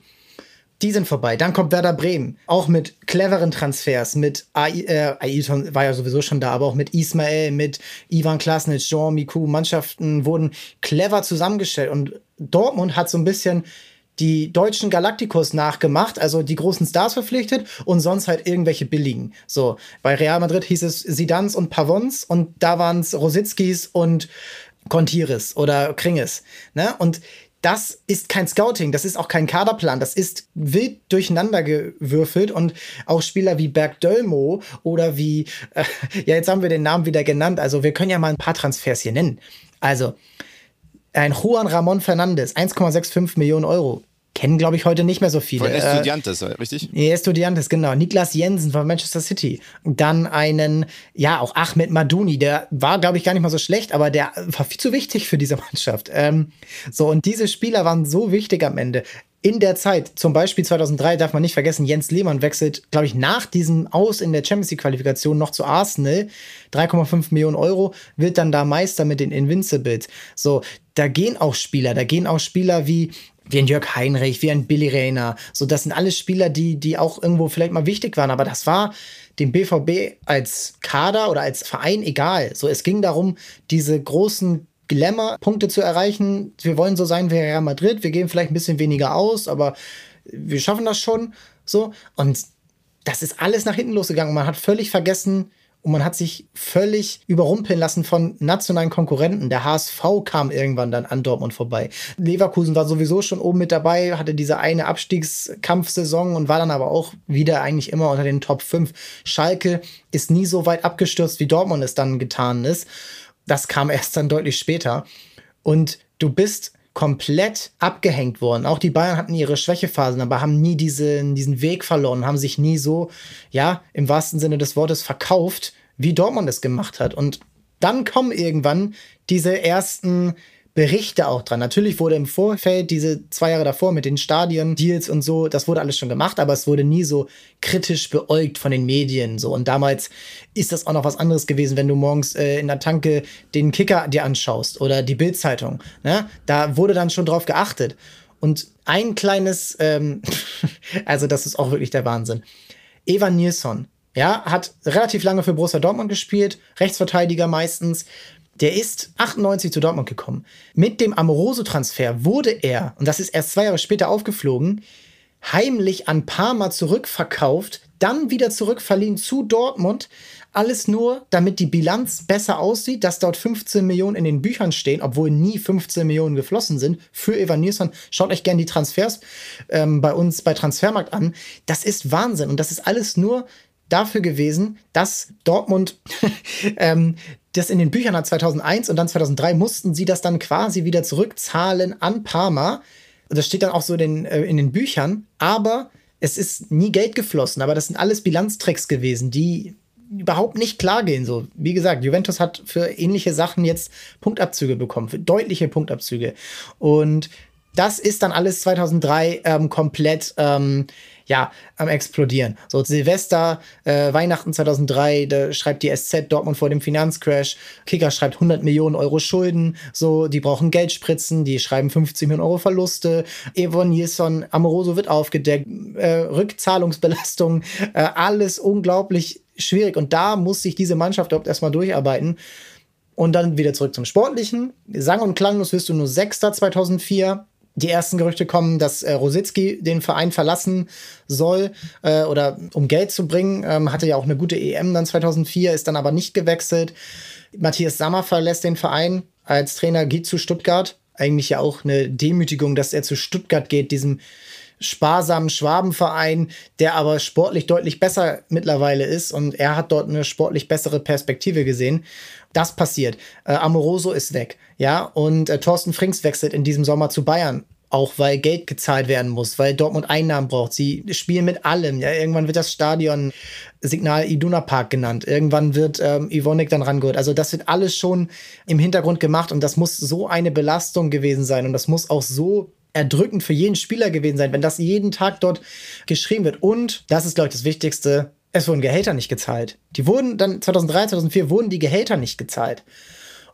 Die sind vorbei. Dann kommt Werder Bremen. Auch mit cleveren Transfers. Mit AI, äh, Ailton war ja sowieso schon da, aber auch mit Ismael, mit Ivan Klasnic, Jean Miku. Mannschaften wurden clever zusammengestellt. Und Dortmund hat so ein bisschen die deutschen Galacticos nachgemacht, also die großen Stars verpflichtet und sonst halt irgendwelche billigen. So, bei Real Madrid hieß es Sidans und Pavons und da waren es Rositzkis und Contiris oder Kringes. Ne? Und das ist kein Scouting, das ist auch kein Kaderplan, das ist wild durcheinander gewürfelt und auch Spieler wie Berg Dölmo oder wie, äh, ja, jetzt haben wir den Namen wieder genannt, also wir können ja mal ein paar Transfers hier nennen. Also, ein Juan Ramon Fernandes, 1,65 Millionen Euro. Kennen, glaube ich, heute nicht mehr so viele. Von Estudiantes, äh, richtig? Estudiantes, genau. Niklas Jensen von Manchester City. dann einen, ja, auch Ahmed Madouni, der war, glaube ich, gar nicht mal so schlecht, aber der war viel zu wichtig für diese Mannschaft. Ähm, so, und diese Spieler waren so wichtig am Ende in der Zeit, zum Beispiel 2003, darf man nicht vergessen, Jens Lehmann wechselt, glaube ich, nach diesem Aus in der Champions League-Qualifikation noch zu Arsenal. 3,5 Millionen Euro, wird dann da Meister mit den Invincibles. So, da gehen auch Spieler, da gehen auch Spieler wie wie ein Jörg Heinrich, wie ein Billy Rayner. So, das sind alles Spieler, die, die auch irgendwo vielleicht mal wichtig waren. Aber das war dem BVB als Kader oder als Verein egal. So, es ging darum, diese großen Glamour-Punkte zu erreichen. Wir wollen so sein wie Real Madrid. Wir geben vielleicht ein bisschen weniger aus, aber wir schaffen das schon. So. Und das ist alles nach hinten losgegangen. Man hat völlig vergessen, und man hat sich völlig überrumpeln lassen von nationalen Konkurrenten. Der HSV kam irgendwann dann an Dortmund vorbei. Leverkusen war sowieso schon oben mit dabei, hatte diese eine Abstiegskampfsaison und war dann aber auch wieder eigentlich immer unter den Top 5. Schalke ist nie so weit abgestürzt, wie Dortmund es dann getan ist. Das kam erst dann deutlich später. Und du bist komplett abgehängt worden. Auch die Bayern hatten ihre Schwächephasen, aber haben nie diesen, diesen Weg verloren, haben sich nie so, ja, im wahrsten Sinne des Wortes verkauft, wie Dortmund es gemacht hat. Und dann kommen irgendwann diese ersten Berichte auch dran. Natürlich wurde im Vorfeld diese zwei Jahre davor mit den Stadien-Deals und so, das wurde alles schon gemacht, aber es wurde nie so kritisch beäugt von den Medien. So. Und damals ist das auch noch was anderes gewesen, wenn du morgens äh, in der Tanke den Kicker dir anschaust oder die Bildzeitung. Ne? Da wurde dann schon drauf geachtet. Und ein kleines, ähm, also das ist auch wirklich der Wahnsinn. Evan Nilsson, ja, hat relativ lange für Borussia Dortmund gespielt, Rechtsverteidiger meistens. Der ist 98 zu Dortmund gekommen. Mit dem Amoroso-Transfer wurde er, und das ist erst zwei Jahre später aufgeflogen, heimlich an Parma zurückverkauft, dann wieder zurückverliehen zu Dortmund. Alles nur, damit die Bilanz besser aussieht, dass dort 15 Millionen in den Büchern stehen, obwohl nie 15 Millionen geflossen sind für Evan Nilsson. Schaut euch gerne die Transfers ähm, bei uns bei Transfermarkt an. Das ist Wahnsinn und das ist alles nur dafür gewesen, dass Dortmund ähm, das in den Büchern hat 2001 und dann 2003 mussten sie das dann quasi wieder zurückzahlen an Parma. Und das steht dann auch so in den, äh, in den Büchern. Aber es ist nie Geld geflossen. Aber das sind alles Bilanztricks gewesen, die überhaupt nicht klar gehen. So, wie gesagt, Juventus hat für ähnliche Sachen jetzt Punktabzüge bekommen, für deutliche Punktabzüge. Und das ist dann alles 2003 ähm, komplett ähm, ja, am explodieren. So Silvester, äh, Weihnachten 2003, da schreibt die SZ Dortmund vor dem Finanzcrash. Kicker schreibt 100 Millionen Euro Schulden. So, die brauchen Geldspritzen, die schreiben 50 Millionen Euro Verluste. Evon Nilsson, Amoroso wird aufgedeckt, äh, Rückzahlungsbelastung, äh, alles unglaublich schwierig. Und da muss sich diese Mannschaft überhaupt erstmal durcharbeiten. Und dann wieder zurück zum Sportlichen. Sang- und klanglos wirst du nur Sechster 2004 die ersten Gerüchte kommen, dass äh, Rositzky den Verein verlassen soll äh, oder um Geld zu bringen. Ähm, hatte ja auch eine gute EM dann 2004, ist dann aber nicht gewechselt. Matthias Sammer verlässt den Verein als Trainer, geht zu Stuttgart. Eigentlich ja auch eine Demütigung, dass er zu Stuttgart geht, diesem sparsamen Schwabenverein, der aber sportlich deutlich besser mittlerweile ist und er hat dort eine sportlich bessere Perspektive gesehen. Das passiert. Äh, Amoroso ist weg, ja, und äh, Thorsten Frings wechselt in diesem Sommer zu Bayern. Auch weil Geld gezahlt werden muss, weil Dortmund Einnahmen braucht. Sie spielen mit allem. Ja, irgendwann wird das Stadion Signal Iduna Park genannt. Irgendwann wird ähm, Ivonik dann rangeholt. Also das wird alles schon im Hintergrund gemacht und das muss so eine Belastung gewesen sein und das muss auch so erdrückend für jeden Spieler gewesen sein, wenn das jeden Tag dort geschrieben wird. Und das ist, glaube ich, das Wichtigste. Es wurden Gehälter nicht gezahlt. Die wurden dann 2003, 2004 wurden die Gehälter nicht gezahlt.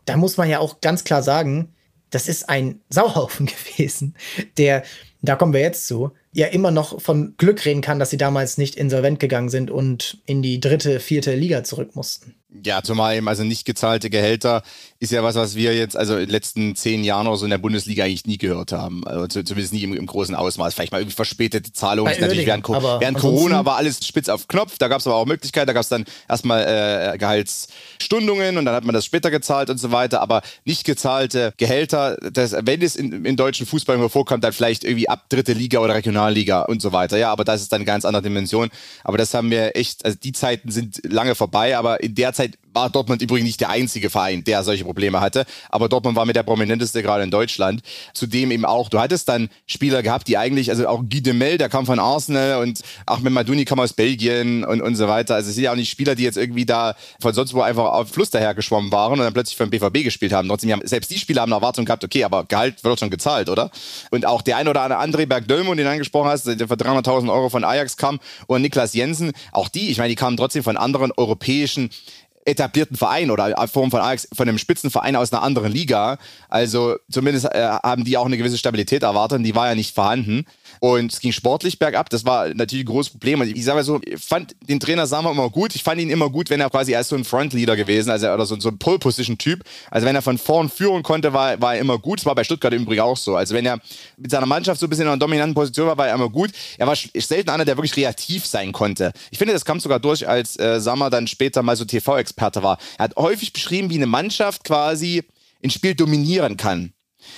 Da muss man ja auch ganz klar sagen, das ist ein Sauhaufen gewesen, der, da kommen wir jetzt zu, ja immer noch von Glück reden kann, dass sie damals nicht insolvent gegangen sind und in die dritte, vierte Liga zurück mussten. Ja, zumal eben also nicht gezahlte Gehälter ist ja was, was wir jetzt also in den letzten zehn Jahren oder so in der Bundesliga eigentlich nie gehört haben. Also zumindest nie im, im großen Ausmaß. Vielleicht mal irgendwie verspätete Zahlungen. Natürlich während, während Corona war alles spitz auf Knopf. Da gab es aber auch Möglichkeiten. Da gab es dann erstmal äh, Gehaltsstundungen und dann hat man das später gezahlt und so weiter. Aber nicht gezahlte Gehälter, das, wenn es in, in deutschen Fußball immer vorkommt, dann vielleicht irgendwie ab dritte Liga oder Regionalliga und so weiter. Ja, aber das ist dann eine ganz andere Dimension. Aber das haben wir echt, also die Zeiten sind lange vorbei, aber in der Zeit Zeit war Dortmund übrigens nicht der einzige Verein, der solche Probleme hatte. Aber Dortmund war mit der prominenteste gerade in Deutschland. Zudem eben auch, du hattest dann Spieler gehabt, die eigentlich, also auch Guy de Mel, der kam von Arsenal und Ahmed Madouni kam aus Belgien und, und so weiter. Also es sind ja auch nicht Spieler, die jetzt irgendwie da von sonst wo einfach auf Fluss daher geschwommen waren und dann plötzlich für den BVB gespielt haben. Trotzdem haben selbst die Spieler haben eine Erwartung gehabt, okay, aber Gehalt wird schon gezahlt, oder? Und auch der ein oder andere André Bergdölmo, den du angesprochen hast, der für 300.000 Euro von Ajax kam und Niklas Jensen, auch die, ich meine, die kamen trotzdem von anderen europäischen etablierten Verein oder Form von Ajax, von einem Spitzenverein aus einer anderen Liga. Also zumindest äh, haben die auch eine gewisse Stabilität erwartet und die war ja nicht vorhanden. Und es ging sportlich bergab. Das war natürlich ein großes Problem. Und ich sage mal so, ich fand den Trainer Sammer immer gut. Ich fand ihn immer gut, wenn er quasi als so ein Frontleader gewesen, also oder so, so ein Pole-Position-Typ. Also wenn er von vorn führen konnte, war, war er immer gut. Das war bei Stuttgart im Übrigen auch so. Also wenn er mit seiner Mannschaft so ein bisschen in einer dominanten Position war, war er immer gut. Er war selten einer, der wirklich kreativ sein konnte. Ich finde, das kam sogar durch, als äh, Sammer dann später mal so TV-Experte war. Er hat häufig beschrieben, wie eine Mannschaft quasi ein Spiel dominieren kann.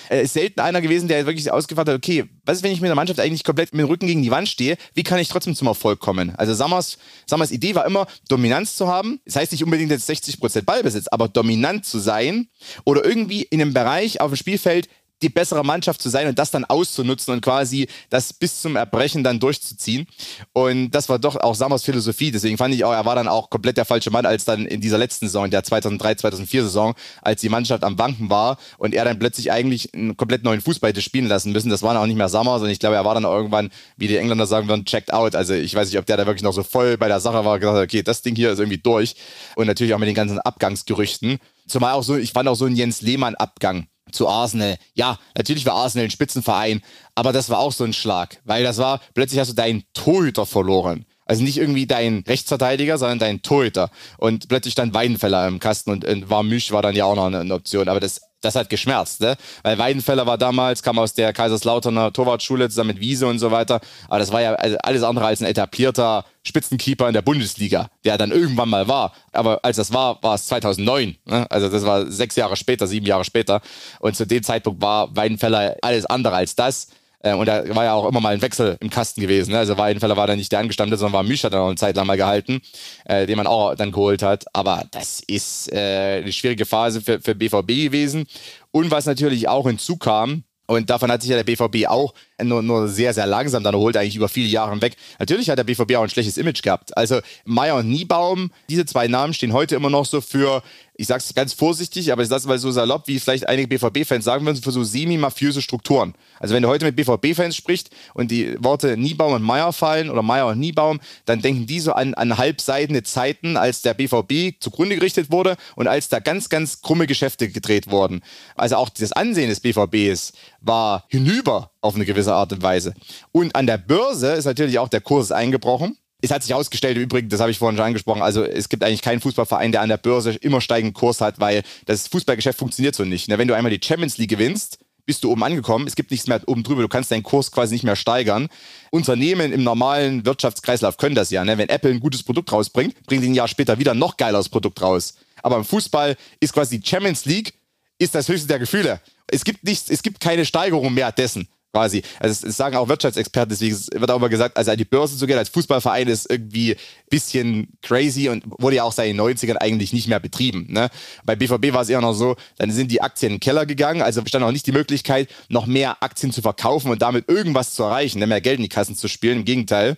Er ist selten einer gewesen, der wirklich ausgefragt hat, okay, was ist, wenn ich mit der Mannschaft eigentlich komplett mit dem Rücken gegen die Wand stehe? Wie kann ich trotzdem zum Erfolg kommen? Also Sammers, Sammers Idee war immer, Dominanz zu haben. Das heißt nicht unbedingt jetzt 60% Ballbesitz, aber dominant zu sein oder irgendwie in einem Bereich auf dem Spielfeld die bessere Mannschaft zu sein und das dann auszunutzen und quasi das bis zum Erbrechen dann durchzuziehen. Und das war doch auch Sammers Philosophie. Deswegen fand ich auch, er war dann auch komplett der falsche Mann, als dann in dieser letzten Saison, der 2003, 2004 Saison, als die Mannschaft am Banken war und er dann plötzlich eigentlich einen komplett neuen Fußball hätte spielen lassen müssen. Das war dann auch nicht mehr Sammer, sondern ich glaube, er war dann irgendwann, wie die Engländer sagen würden, checked out. Also ich weiß nicht, ob der da wirklich noch so voll bei der Sache war, gesagt hat, okay, das Ding hier ist irgendwie durch. Und natürlich auch mit den ganzen Abgangsgerüchten. Zumal auch so, ich fand auch so ein Jens Lehmann-Abgang zu Arsenal. Ja, natürlich war Arsenal ein Spitzenverein, aber das war auch so ein Schlag, weil das war, plötzlich hast du deinen Torhüter verloren. Also nicht irgendwie dein Rechtsverteidiger, sondern dein Torhüter. Und plötzlich stand Weidenfeller im Kasten und, und Warmüsch war dann ja auch noch eine, eine Option. Aber das das hat geschmerzt, ne? Weil Weidenfeller war damals, kam aus der Kaiserslauterner Torwartschule zusammen mit Wiese und so weiter. Aber das war ja alles andere als ein etablierter Spitzenkeeper in der Bundesliga, der dann irgendwann mal war. Aber als das war, war es 2009. Ne? Also das war sechs Jahre später, sieben Jahre später. Und zu dem Zeitpunkt war Weidenfeller alles andere als das. Äh, und da war ja auch immer mal ein Wechsel im Kasten gewesen. Ne? Also Weidenfeller war dann nicht der Angestammte, sondern war Mischa dann auch eine Zeit lang mal gehalten, äh, den man auch dann geholt hat. Aber das ist äh, eine schwierige Phase für, für BVB gewesen. Und was natürlich auch hinzukam, und davon hat sich ja der BVB auch nur, nur sehr, sehr langsam dann erholt, eigentlich über viele Jahre weg. Natürlich hat der BVB auch ein schlechtes Image gehabt. Also Meier und Niebaum, diese zwei Namen stehen heute immer noch so für, ich sage es ganz vorsichtig, aber ich sage es mal so salopp, wie vielleicht einige BVB-Fans sagen würden, für so semi-mafiöse Strukturen. Also wenn du heute mit BVB-Fans sprichst und die Worte Niebaum und Meier fallen oder Meier und Niebaum, dann denken die so an, an halbseidene Zeiten, als der BVB zugrunde gerichtet wurde und als da ganz, ganz krumme Geschäfte gedreht wurden. Also auch das Ansehen des BVBs war hinüber auf eine gewisse Art und Weise. Und an der Börse ist natürlich auch der Kurs eingebrochen. Es hat sich ausgestellt, im Übrigen, das habe ich vorhin schon angesprochen, also es gibt eigentlich keinen Fußballverein, der an der Börse immer steigenden Kurs hat, weil das Fußballgeschäft funktioniert so nicht. Wenn du einmal die Champions League gewinnst, bist du oben angekommen. Es gibt nichts mehr oben drüber. Du kannst deinen Kurs quasi nicht mehr steigern. Unternehmen im normalen Wirtschaftskreislauf können das ja. Ne? Wenn Apple ein gutes Produkt rausbringt, bringt ein Jahr später wieder ein noch geileres Produkt raus. Aber im Fußball ist quasi die Champions League ist das höchste der Gefühle. Es gibt nichts, es gibt keine Steigerung mehr dessen quasi. Also es sagen auch Wirtschaftsexperten, deswegen wird auch immer gesagt, also an die Börse zu gehen als Fußballverein ist irgendwie bisschen crazy und wurde ja auch seit den 90ern eigentlich nicht mehr betrieben. Ne? Bei BVB war es eher noch so, dann sind die Aktien in den Keller gegangen, also bestand auch nicht die Möglichkeit, noch mehr Aktien zu verkaufen und damit irgendwas zu erreichen, ne? mehr Geld in die Kassen zu spielen. Im Gegenteil.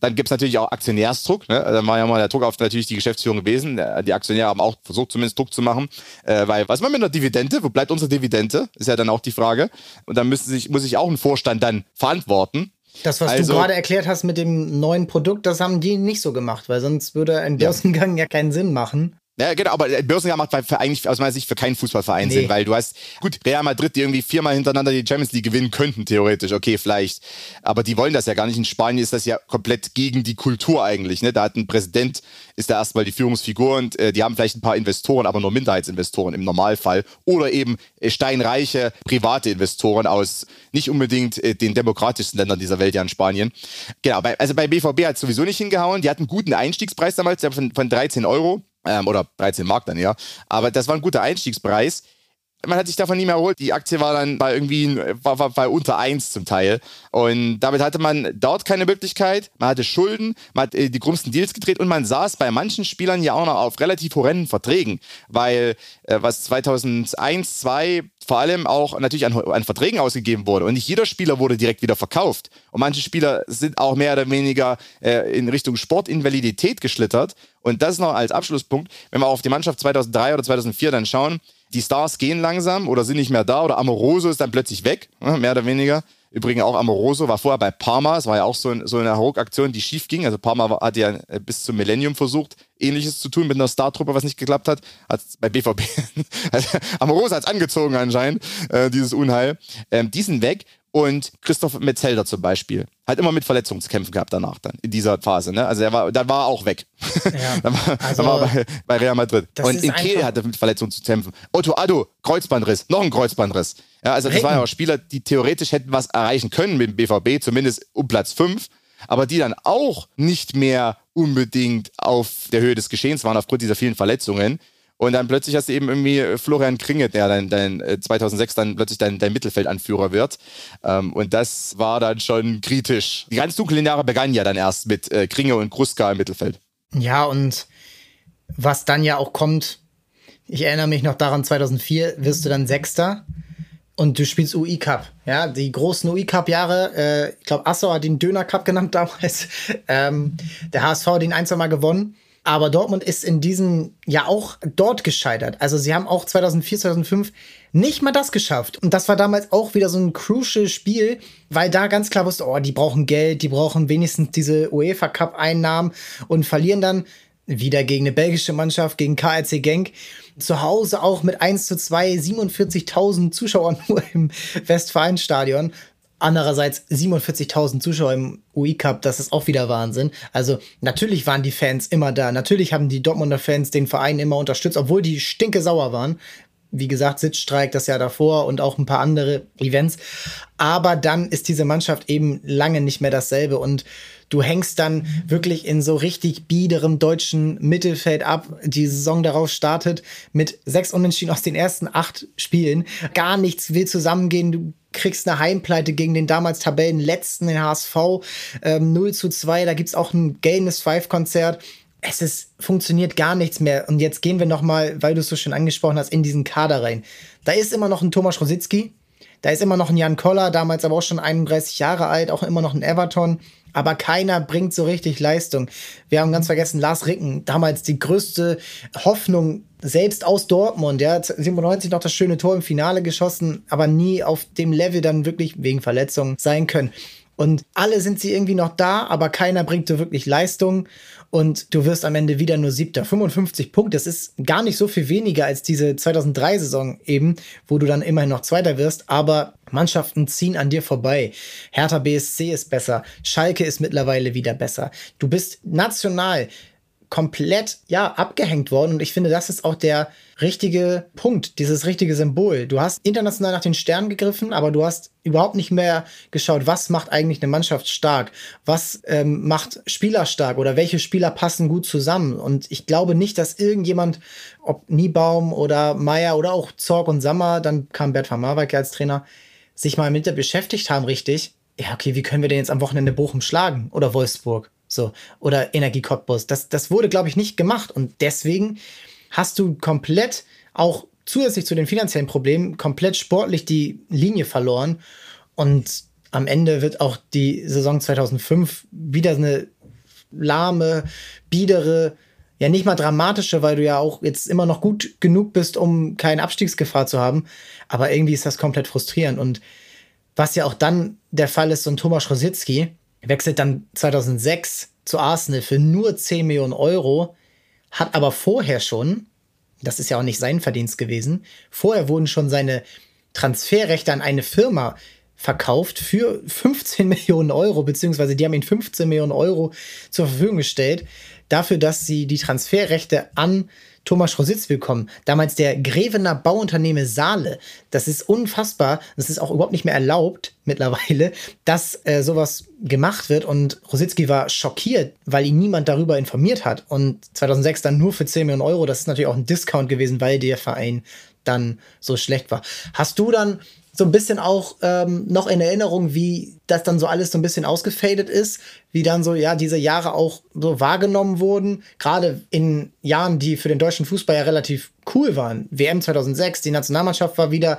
Dann gibt es natürlich auch Aktionärsdruck. Ne? Da war ja mal der Druck auf natürlich die Geschäftsführung gewesen. Die Aktionäre haben auch versucht, zumindest Druck zu machen. Äh, weil, was machen wir mit einer Dividende? Wo bleibt unsere Dividende? Ist ja dann auch die Frage. Und dann müssen sich, muss sich auch ein Vorstand dann verantworten. Das, was also, du gerade erklärt hast mit dem neuen Produkt, das haben die nicht so gemacht, weil sonst würde ein Börsengang ja, ja keinen Sinn machen. Ja, genau, aber Börsenjahr macht für eigentlich aus meiner Sicht für keinen Fußballverein nee. Sinn, weil du hast, gut, Real Madrid, die irgendwie viermal hintereinander die Champions League gewinnen könnten, theoretisch, okay, vielleicht. Aber die wollen das ja gar nicht. In Spanien ist das ja komplett gegen die Kultur eigentlich. Ne? Da hat ein Präsident, ist da erstmal die Führungsfigur und äh, die haben vielleicht ein paar Investoren, aber nur Minderheitsinvestoren im Normalfall. Oder eben äh, steinreiche private Investoren aus nicht unbedingt äh, den demokratischsten Ländern dieser Welt, ja in Spanien. Genau, bei, also bei BVB hat es sowieso nicht hingehauen. Die hatten einen guten Einstiegspreis damals von, von 13 Euro ähm, oder 13 Mark dann, ja. Aber das war ein guter Einstiegspreis. Man hat sich davon nie mehr erholt. Die Aktie war dann bei irgendwie war, war, war unter 1 zum Teil. Und damit hatte man dort keine Möglichkeit. Man hatte Schulden, man hat äh, die krummsten Deals gedreht und man saß bei manchen Spielern ja auch noch auf relativ horrenden Verträgen. Weil äh, was 2001, 2002 vor allem auch natürlich an, an Verträgen ausgegeben wurde. Und nicht jeder Spieler wurde direkt wieder verkauft. Und manche Spieler sind auch mehr oder weniger äh, in Richtung Sportinvalidität geschlittert. Und das noch als Abschlusspunkt, wenn wir auf die Mannschaft 2003 oder 2004 dann schauen, die Stars gehen langsam oder sind nicht mehr da oder Amoroso ist dann plötzlich weg, ne, mehr oder weniger. Übrigens auch Amoroso war vorher bei Parma, es war ja auch so, so eine Hauruck-Aktion, die schief ging. Also Parma hat ja äh, bis zum Millennium versucht, ähnliches zu tun mit einer Star-Truppe, was nicht geklappt hat. Hat bei BVB, also Amoroso hat es angezogen anscheinend, äh, dieses Unheil. Ähm, die sind weg und Christoph Metzelder zum Beispiel hat immer mit Verletzungskämpfen gehabt danach dann, in dieser Phase. Ne? Also er war, dann war er auch weg. Ja, dann war, also, dann war bei, bei, Real Madrid. Und in Kehl hatte mit Verletzungen zu kämpfen. Otto Addo, Kreuzbandriss, noch ein Kreuzbandriss. Ja, also das waren ja auch Spieler, die theoretisch hätten was erreichen können mit dem BVB, zumindest um Platz 5, aber die dann auch nicht mehr unbedingt auf der Höhe des Geschehens waren aufgrund dieser vielen Verletzungen. Und dann plötzlich hast du eben irgendwie äh, Florian Kringet, der dann, dann 2006 äh, dann plötzlich dein, dein Mittelfeldanführer wird. Ähm, und das war dann schon kritisch. Die ganz dunklen Jahre begannen ja dann erst mit äh, Kringe und Kruska im Mittelfeld. Ja, und was dann ja auch kommt, ich erinnere mich noch daran, 2004 wirst du dann Sechster und du spielst UI Cup. Ja, die großen UI Cup Jahre, äh, ich glaube, Assau hat den Döner Cup genannt damals. ähm, der HSV hat den ein, zwei Mal gewonnen. Aber Dortmund ist in diesem Jahr auch dort gescheitert. Also sie haben auch 2004, 2005 nicht mal das geschafft. Und das war damals auch wieder so ein crucial Spiel, weil da ganz klar wusste, oh, die brauchen Geld, die brauchen wenigstens diese UEFA Cup Einnahmen und verlieren dann wieder gegen eine belgische Mannschaft, gegen KRC Genk. Zu Hause auch mit 1 zu 2, 47.000 Zuschauern nur im Westfalenstadion. Andererseits 47.000 Zuschauer im UI Cup, das ist auch wieder Wahnsinn. Also natürlich waren die Fans immer da. Natürlich haben die Dortmunder Fans den Verein immer unterstützt, obwohl die stinke sauer waren. Wie gesagt, Sitzstreik das Jahr davor und auch ein paar andere Events. Aber dann ist diese Mannschaft eben lange nicht mehr dasselbe und du hängst dann wirklich in so richtig biederem deutschen Mittelfeld ab. Die Saison darauf startet mit sechs Unentschieden aus den ersten acht Spielen. Gar nichts will zusammengehen. Du kriegst eine Heimpleite gegen den damals Tabellenletzten, den HSV, ähm, 0 zu 2. Da gibt es auch ein Gaines Five-Konzert. Es ist, funktioniert gar nichts mehr. Und jetzt gehen wir noch mal, weil du es so schön angesprochen hast, in diesen Kader rein. Da ist immer noch ein Thomas Rositzky, da ist immer noch ein Jan Koller, damals aber auch schon 31 Jahre alt, auch immer noch ein Everton. Aber keiner bringt so richtig Leistung. Wir haben ganz vergessen, Lars Ricken, damals die größte Hoffnung, selbst aus Dortmund. Hat 97 noch das schöne Tor im Finale geschossen, aber nie auf dem Level dann wirklich wegen Verletzungen sein können. Und alle sind sie irgendwie noch da, aber keiner bringt so wirklich Leistung und du wirst am Ende wieder nur siebter. 55 Punkte, das ist gar nicht so viel weniger als diese 2003-Saison eben, wo du dann immerhin noch Zweiter wirst, aber Mannschaften ziehen an dir vorbei. Hertha BSC ist besser, Schalke ist mittlerweile wieder besser. Du bist national komplett ja abgehängt worden und ich finde, das ist auch der richtige Punkt, dieses richtige Symbol. Du hast international nach den Sternen gegriffen, aber du hast überhaupt nicht mehr geschaut, was macht eigentlich eine Mannschaft stark, was ähm, macht Spieler stark oder welche Spieler passen gut zusammen. Und ich glaube nicht, dass irgendjemand, ob Niebaum oder Meier oder auch Zorg und Sammer, dann kam Bert van Marwijk als Trainer, sich mal mit der beschäftigt haben, richtig. Ja, okay, wie können wir denn jetzt am Wochenende Bochum schlagen oder Wolfsburg? So, oder Energie Cottbus. Das, das wurde, glaube ich, nicht gemacht. Und deswegen hast du komplett auch zusätzlich zu den finanziellen Problemen komplett sportlich die Linie verloren. Und am Ende wird auch die Saison 2005 wieder eine lahme, biedere, ja nicht mal dramatische, weil du ja auch jetzt immer noch gut genug bist, um keine Abstiegsgefahr zu haben. Aber irgendwie ist das komplett frustrierend. Und was ja auch dann der Fall ist, so ein Thomas Rositzky, wechselt dann 2006 zu Arsenal für nur 10 Millionen Euro, hat aber vorher schon, das ist ja auch nicht sein Verdienst gewesen, vorher wurden schon seine Transferrechte an eine Firma verkauft für 15 Millionen Euro, beziehungsweise die haben ihn 15 Millionen Euro zur Verfügung gestellt, dafür, dass sie die Transferrechte an Thomas Rositz willkommen. Damals der Grevener Bauunternehme Saale. Das ist unfassbar. Das ist auch überhaupt nicht mehr erlaubt mittlerweile, dass äh, sowas gemacht wird. Und Rositzky war schockiert, weil ihn niemand darüber informiert hat. Und 2006 dann nur für 10 Millionen Euro. Das ist natürlich auch ein Discount gewesen, weil der Verein dann so schlecht war. Hast du dann so ein bisschen auch ähm, noch in Erinnerung, wie das dann so alles so ein bisschen ausgefadet ist, wie dann so, ja, diese Jahre auch so wahrgenommen wurden, gerade in Jahren, die für den deutschen Fußball ja relativ cool waren. WM 2006, die Nationalmannschaft war wieder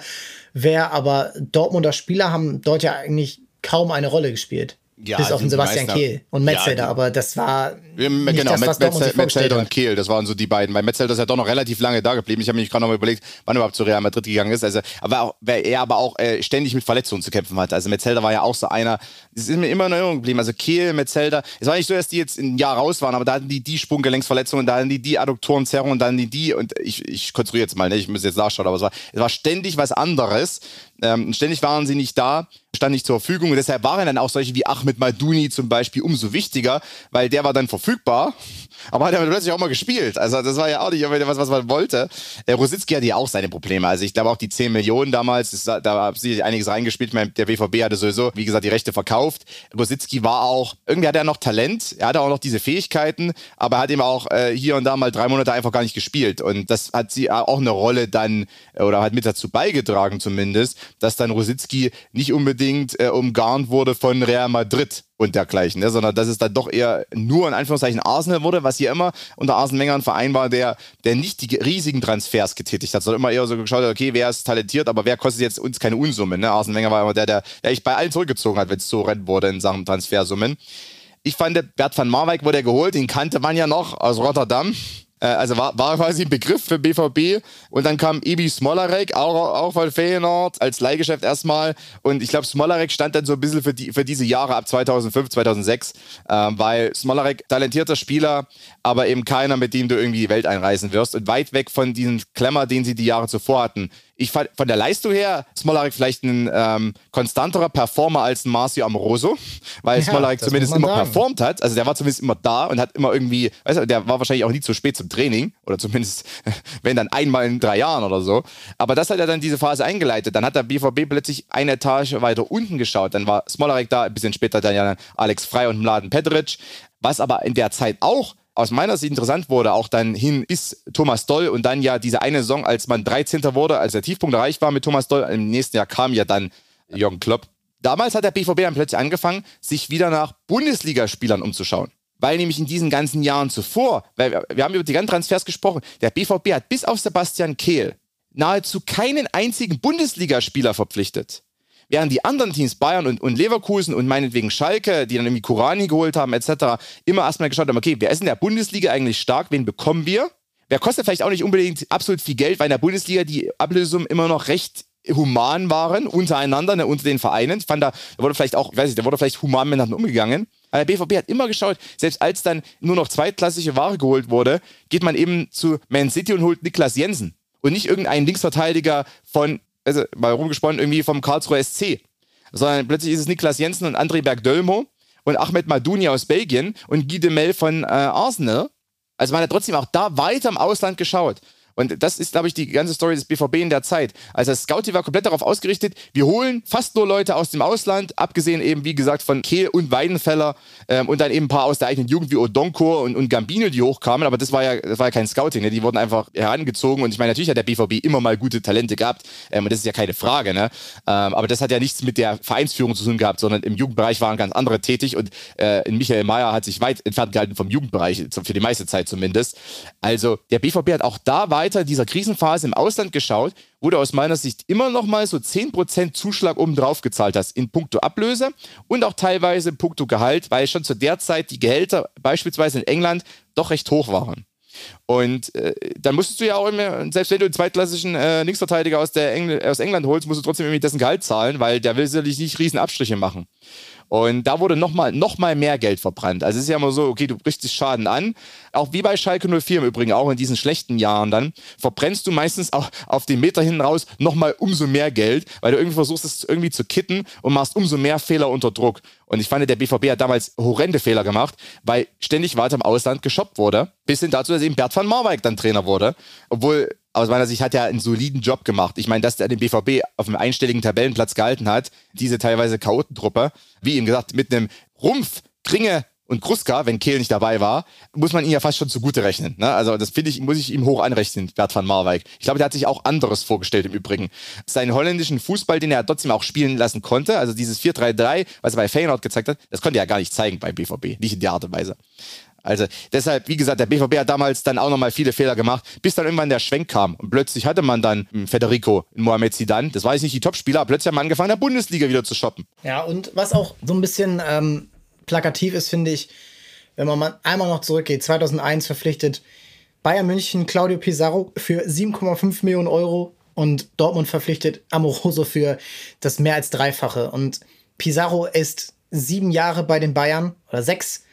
wer, aber Dortmunder Spieler haben dort ja eigentlich kaum eine Rolle gespielt. Ja, Bis auf den Sebastian Kehl und Metzelder, ja, aber das war. Ja, genau, das, was Metzel, Metzelder und Kehl, das waren so die beiden. Weil Metzelder ist ja doch noch relativ lange da geblieben. Ich habe mich gerade noch mal überlegt, wann er überhaupt zu Real Madrid gegangen ist. Also, aber auch, weil er aber auch äh, ständig mit Verletzungen zu kämpfen hat. Also Metzelder war ja auch so einer, das ist mir immer in Erinnerung geblieben. Also Kehl, Metzelder, es war nicht so, dass die jetzt ein Jahr raus waren, aber da hatten die die Sprunggelenksverletzungen, da hatten die die Adduktorenzerrungen, dann die die und ich, ich konstruiere jetzt mal, ne? ich muss jetzt nachschauen, aber es war, es war ständig was anderes. Ähm, ständig waren sie nicht da, stand nicht zur Verfügung. Und deshalb waren dann auch solche wie Ahmed Maldouni zum Beispiel umso wichtiger, weil der war dann verfügbar, aber hat er plötzlich auch mal gespielt. Also das war ja auch nicht was, was man wollte. Äh, Rositzky hatte ja auch seine Probleme. Also ich glaube auch die 10 Millionen damals, das, da haben sie einiges reingespielt. Der BVB hatte sowieso, wie gesagt, die Rechte verkauft. Rositzky war auch, irgendwie hat er noch Talent, er hatte auch noch diese Fähigkeiten, aber er hat eben auch äh, hier und da mal drei Monate einfach gar nicht gespielt. Und das hat sie auch eine Rolle dann, oder hat mit dazu beigetragen zumindest, dass dann Rositzky nicht unbedingt unbedingt äh, umgarnt wurde von Real Madrid und dergleichen, ne? sondern dass es dann doch eher nur in Anführungszeichen Arsenal wurde, was hier immer unter Arsene Wenger ein Verein war, der, der nicht die riesigen Transfers getätigt hat, sondern immer eher so geschaut hat, okay, wer ist talentiert, aber wer kostet jetzt uns keine Unsummen. Ne? Arsene Wenger war immer der, der, der ich bei allen zurückgezogen hat, wenn es so rennen wurde in Sachen Transfersummen. Ich fand, Bert van Marwijk wurde geholt, den kannte man ja noch aus Rotterdam. Äh, also war, war quasi ein Begriff für BVB. Und dann kam Ebi Smolarek, auch, auch von Feyenoord, als Leihgeschäft erstmal. Und ich glaube, Smolarek stand dann so ein bisschen für, die, für diese Jahre ab 2005, 2006, äh, weil Smolarek talentierter Spieler, aber eben keiner, mit dem du irgendwie die Welt einreisen wirst. Und weit weg von diesem Klemmer, den sie die Jahre zuvor hatten. Ich fand von der Leistung her Smolarek vielleicht ein ähm, konstanterer Performer als ein Marcio Amoroso, weil ja, Smolarek zumindest immer sagen. performt hat. Also der war zumindest immer da und hat immer irgendwie, weißt du, der war wahrscheinlich auch nie zu spät zum Training oder zumindest, wenn dann einmal in drei Jahren oder so. Aber das hat er dann diese Phase eingeleitet. Dann hat der BVB plötzlich eine Etage weiter unten geschaut. Dann war Smolarek da, ein bisschen später dann ja Alex Frey und Mladen Petric. Was aber in der Zeit auch aus meiner Sicht interessant wurde, auch dann hin bis Thomas Doll und dann ja diese eine Saison, als man 13. wurde, als der Tiefpunkt erreicht war mit Thomas Doll. Im nächsten Jahr kam ja dann Jürgen Klopp. Damals hat der BVB dann plötzlich angefangen, sich wieder nach Bundesligaspielern umzuschauen. Weil nämlich in diesen ganzen Jahren zuvor, weil wir, wir haben über die ganzen Transfers gesprochen, der BVB hat bis auf Sebastian Kehl nahezu keinen einzigen Bundesligaspieler verpflichtet. Während die anderen Teams, Bayern und, und Leverkusen und meinetwegen Schalke, die dann irgendwie Kurani geholt haben, etc., immer erstmal geschaut haben, okay, wer ist in der Bundesliga eigentlich stark, wen bekommen wir? Wer kostet vielleicht auch nicht unbedingt absolut viel Geld, weil in der Bundesliga die Ablösungen immer noch recht human waren, untereinander, ne, unter den Vereinen. Ich fand, da wurde vielleicht auch, ich weiß nicht, da wurde vielleicht human miteinander umgegangen. Aber der BVB hat immer geschaut, selbst als dann nur noch zweitklassige Ware geholt wurde, geht man eben zu Man City und holt Niklas Jensen. Und nicht irgendeinen Linksverteidiger von also mal rumgesponnen, irgendwie vom Karlsruher SC. Sondern plötzlich ist es Niklas Jensen und André Bergdölmo und Ahmed Madouni aus Belgien und Guy de Mel von äh, Arsenal. Also man hat trotzdem auch da weiter im Ausland geschaut. Und das ist, glaube ich, die ganze Story des BVB in der Zeit. Also das Scouting war komplett darauf ausgerichtet, wir holen fast nur Leute aus dem Ausland, abgesehen eben, wie gesagt, von Kehl und Weidenfeller ähm, und dann eben ein paar aus der eigenen Jugend wie Odonko und, und Gambino, die hochkamen. Aber das war ja, das war ja kein Scouting, ne? die wurden einfach herangezogen. Und ich meine, natürlich hat der BVB immer mal gute Talente gehabt. Ähm, und das ist ja keine Frage. Ne? Ähm, aber das hat ja nichts mit der Vereinsführung zu tun gehabt, sondern im Jugendbereich waren ganz andere tätig. Und äh, Michael Mayer hat sich weit entfernt gehalten vom Jugendbereich, für die meiste Zeit zumindest. Also der BVB hat auch da weiter dieser Krisenphase im Ausland geschaut, wo du aus meiner Sicht immer noch mal so 10% Zuschlag oben drauf gezahlt hast in puncto Ablöse und auch teilweise in puncto Gehalt, weil schon zu der Zeit die Gehälter beispielsweise in England doch recht hoch waren. Und äh, dann musstest du ja auch immer, selbst wenn du einen zweitklassischen äh, Linksverteidiger aus, Engl aus England holst, musst du trotzdem irgendwie dessen Gehalt zahlen, weil der will sicherlich nicht riesen Abstriche machen. Und da wurde nochmal noch mal mehr Geld verbrannt. Also es ist ja immer so, okay, du brichst dich Schaden an. Auch wie bei Schalke 04 im Übrigen, auch in diesen schlechten Jahren dann, verbrennst du meistens auch auf den Meter hinten raus nochmal umso mehr Geld, weil du irgendwie versuchst, es irgendwie zu kitten und machst umso mehr Fehler unter Druck. Und ich fand, der BVB hat damals horrende Fehler gemacht, weil ständig weiter im Ausland geshoppt wurde, bis hin dazu, dass eben Bert van Marwijk dann Trainer wurde. Obwohl aus meiner Sicht hat er einen soliden Job gemacht. Ich meine, dass er den BVB auf einem einstelligen Tabellenplatz gehalten hat, diese teilweise Chaotentruppe, wie ihm gesagt, mit einem Rumpf, Kringe und Kruska, wenn Kehl nicht dabei war, muss man ihn ja fast schon zugute rechnen. Ne? Also das finde ich, muss ich ihm hoch anrechnen, Bert van Marwijk. Ich glaube, der hat sich auch anderes vorgestellt im Übrigen. Seinen holländischen Fußball, den er trotzdem auch spielen lassen konnte, also dieses 4-3-3, was er bei Feyenoord gezeigt hat, das konnte er ja gar nicht zeigen beim BVB, nicht in der Art und Weise. Also deshalb, wie gesagt, der BVB hat damals dann auch nochmal viele Fehler gemacht, bis dann irgendwann der Schwenk kam. Und plötzlich hatte man dann Federico, Mohamed Zidane, das war jetzt nicht die Topspieler, plötzlich haben wir angefangen, der Bundesliga wieder zu shoppen. Ja, und was auch so ein bisschen ähm, plakativ ist, finde ich, wenn man mal einmal noch zurückgeht, 2001 verpflichtet Bayern München Claudio Pizarro für 7,5 Millionen Euro und Dortmund verpflichtet Amoroso für das mehr als Dreifache. Und Pizarro ist sieben Jahre bei den Bayern oder sechs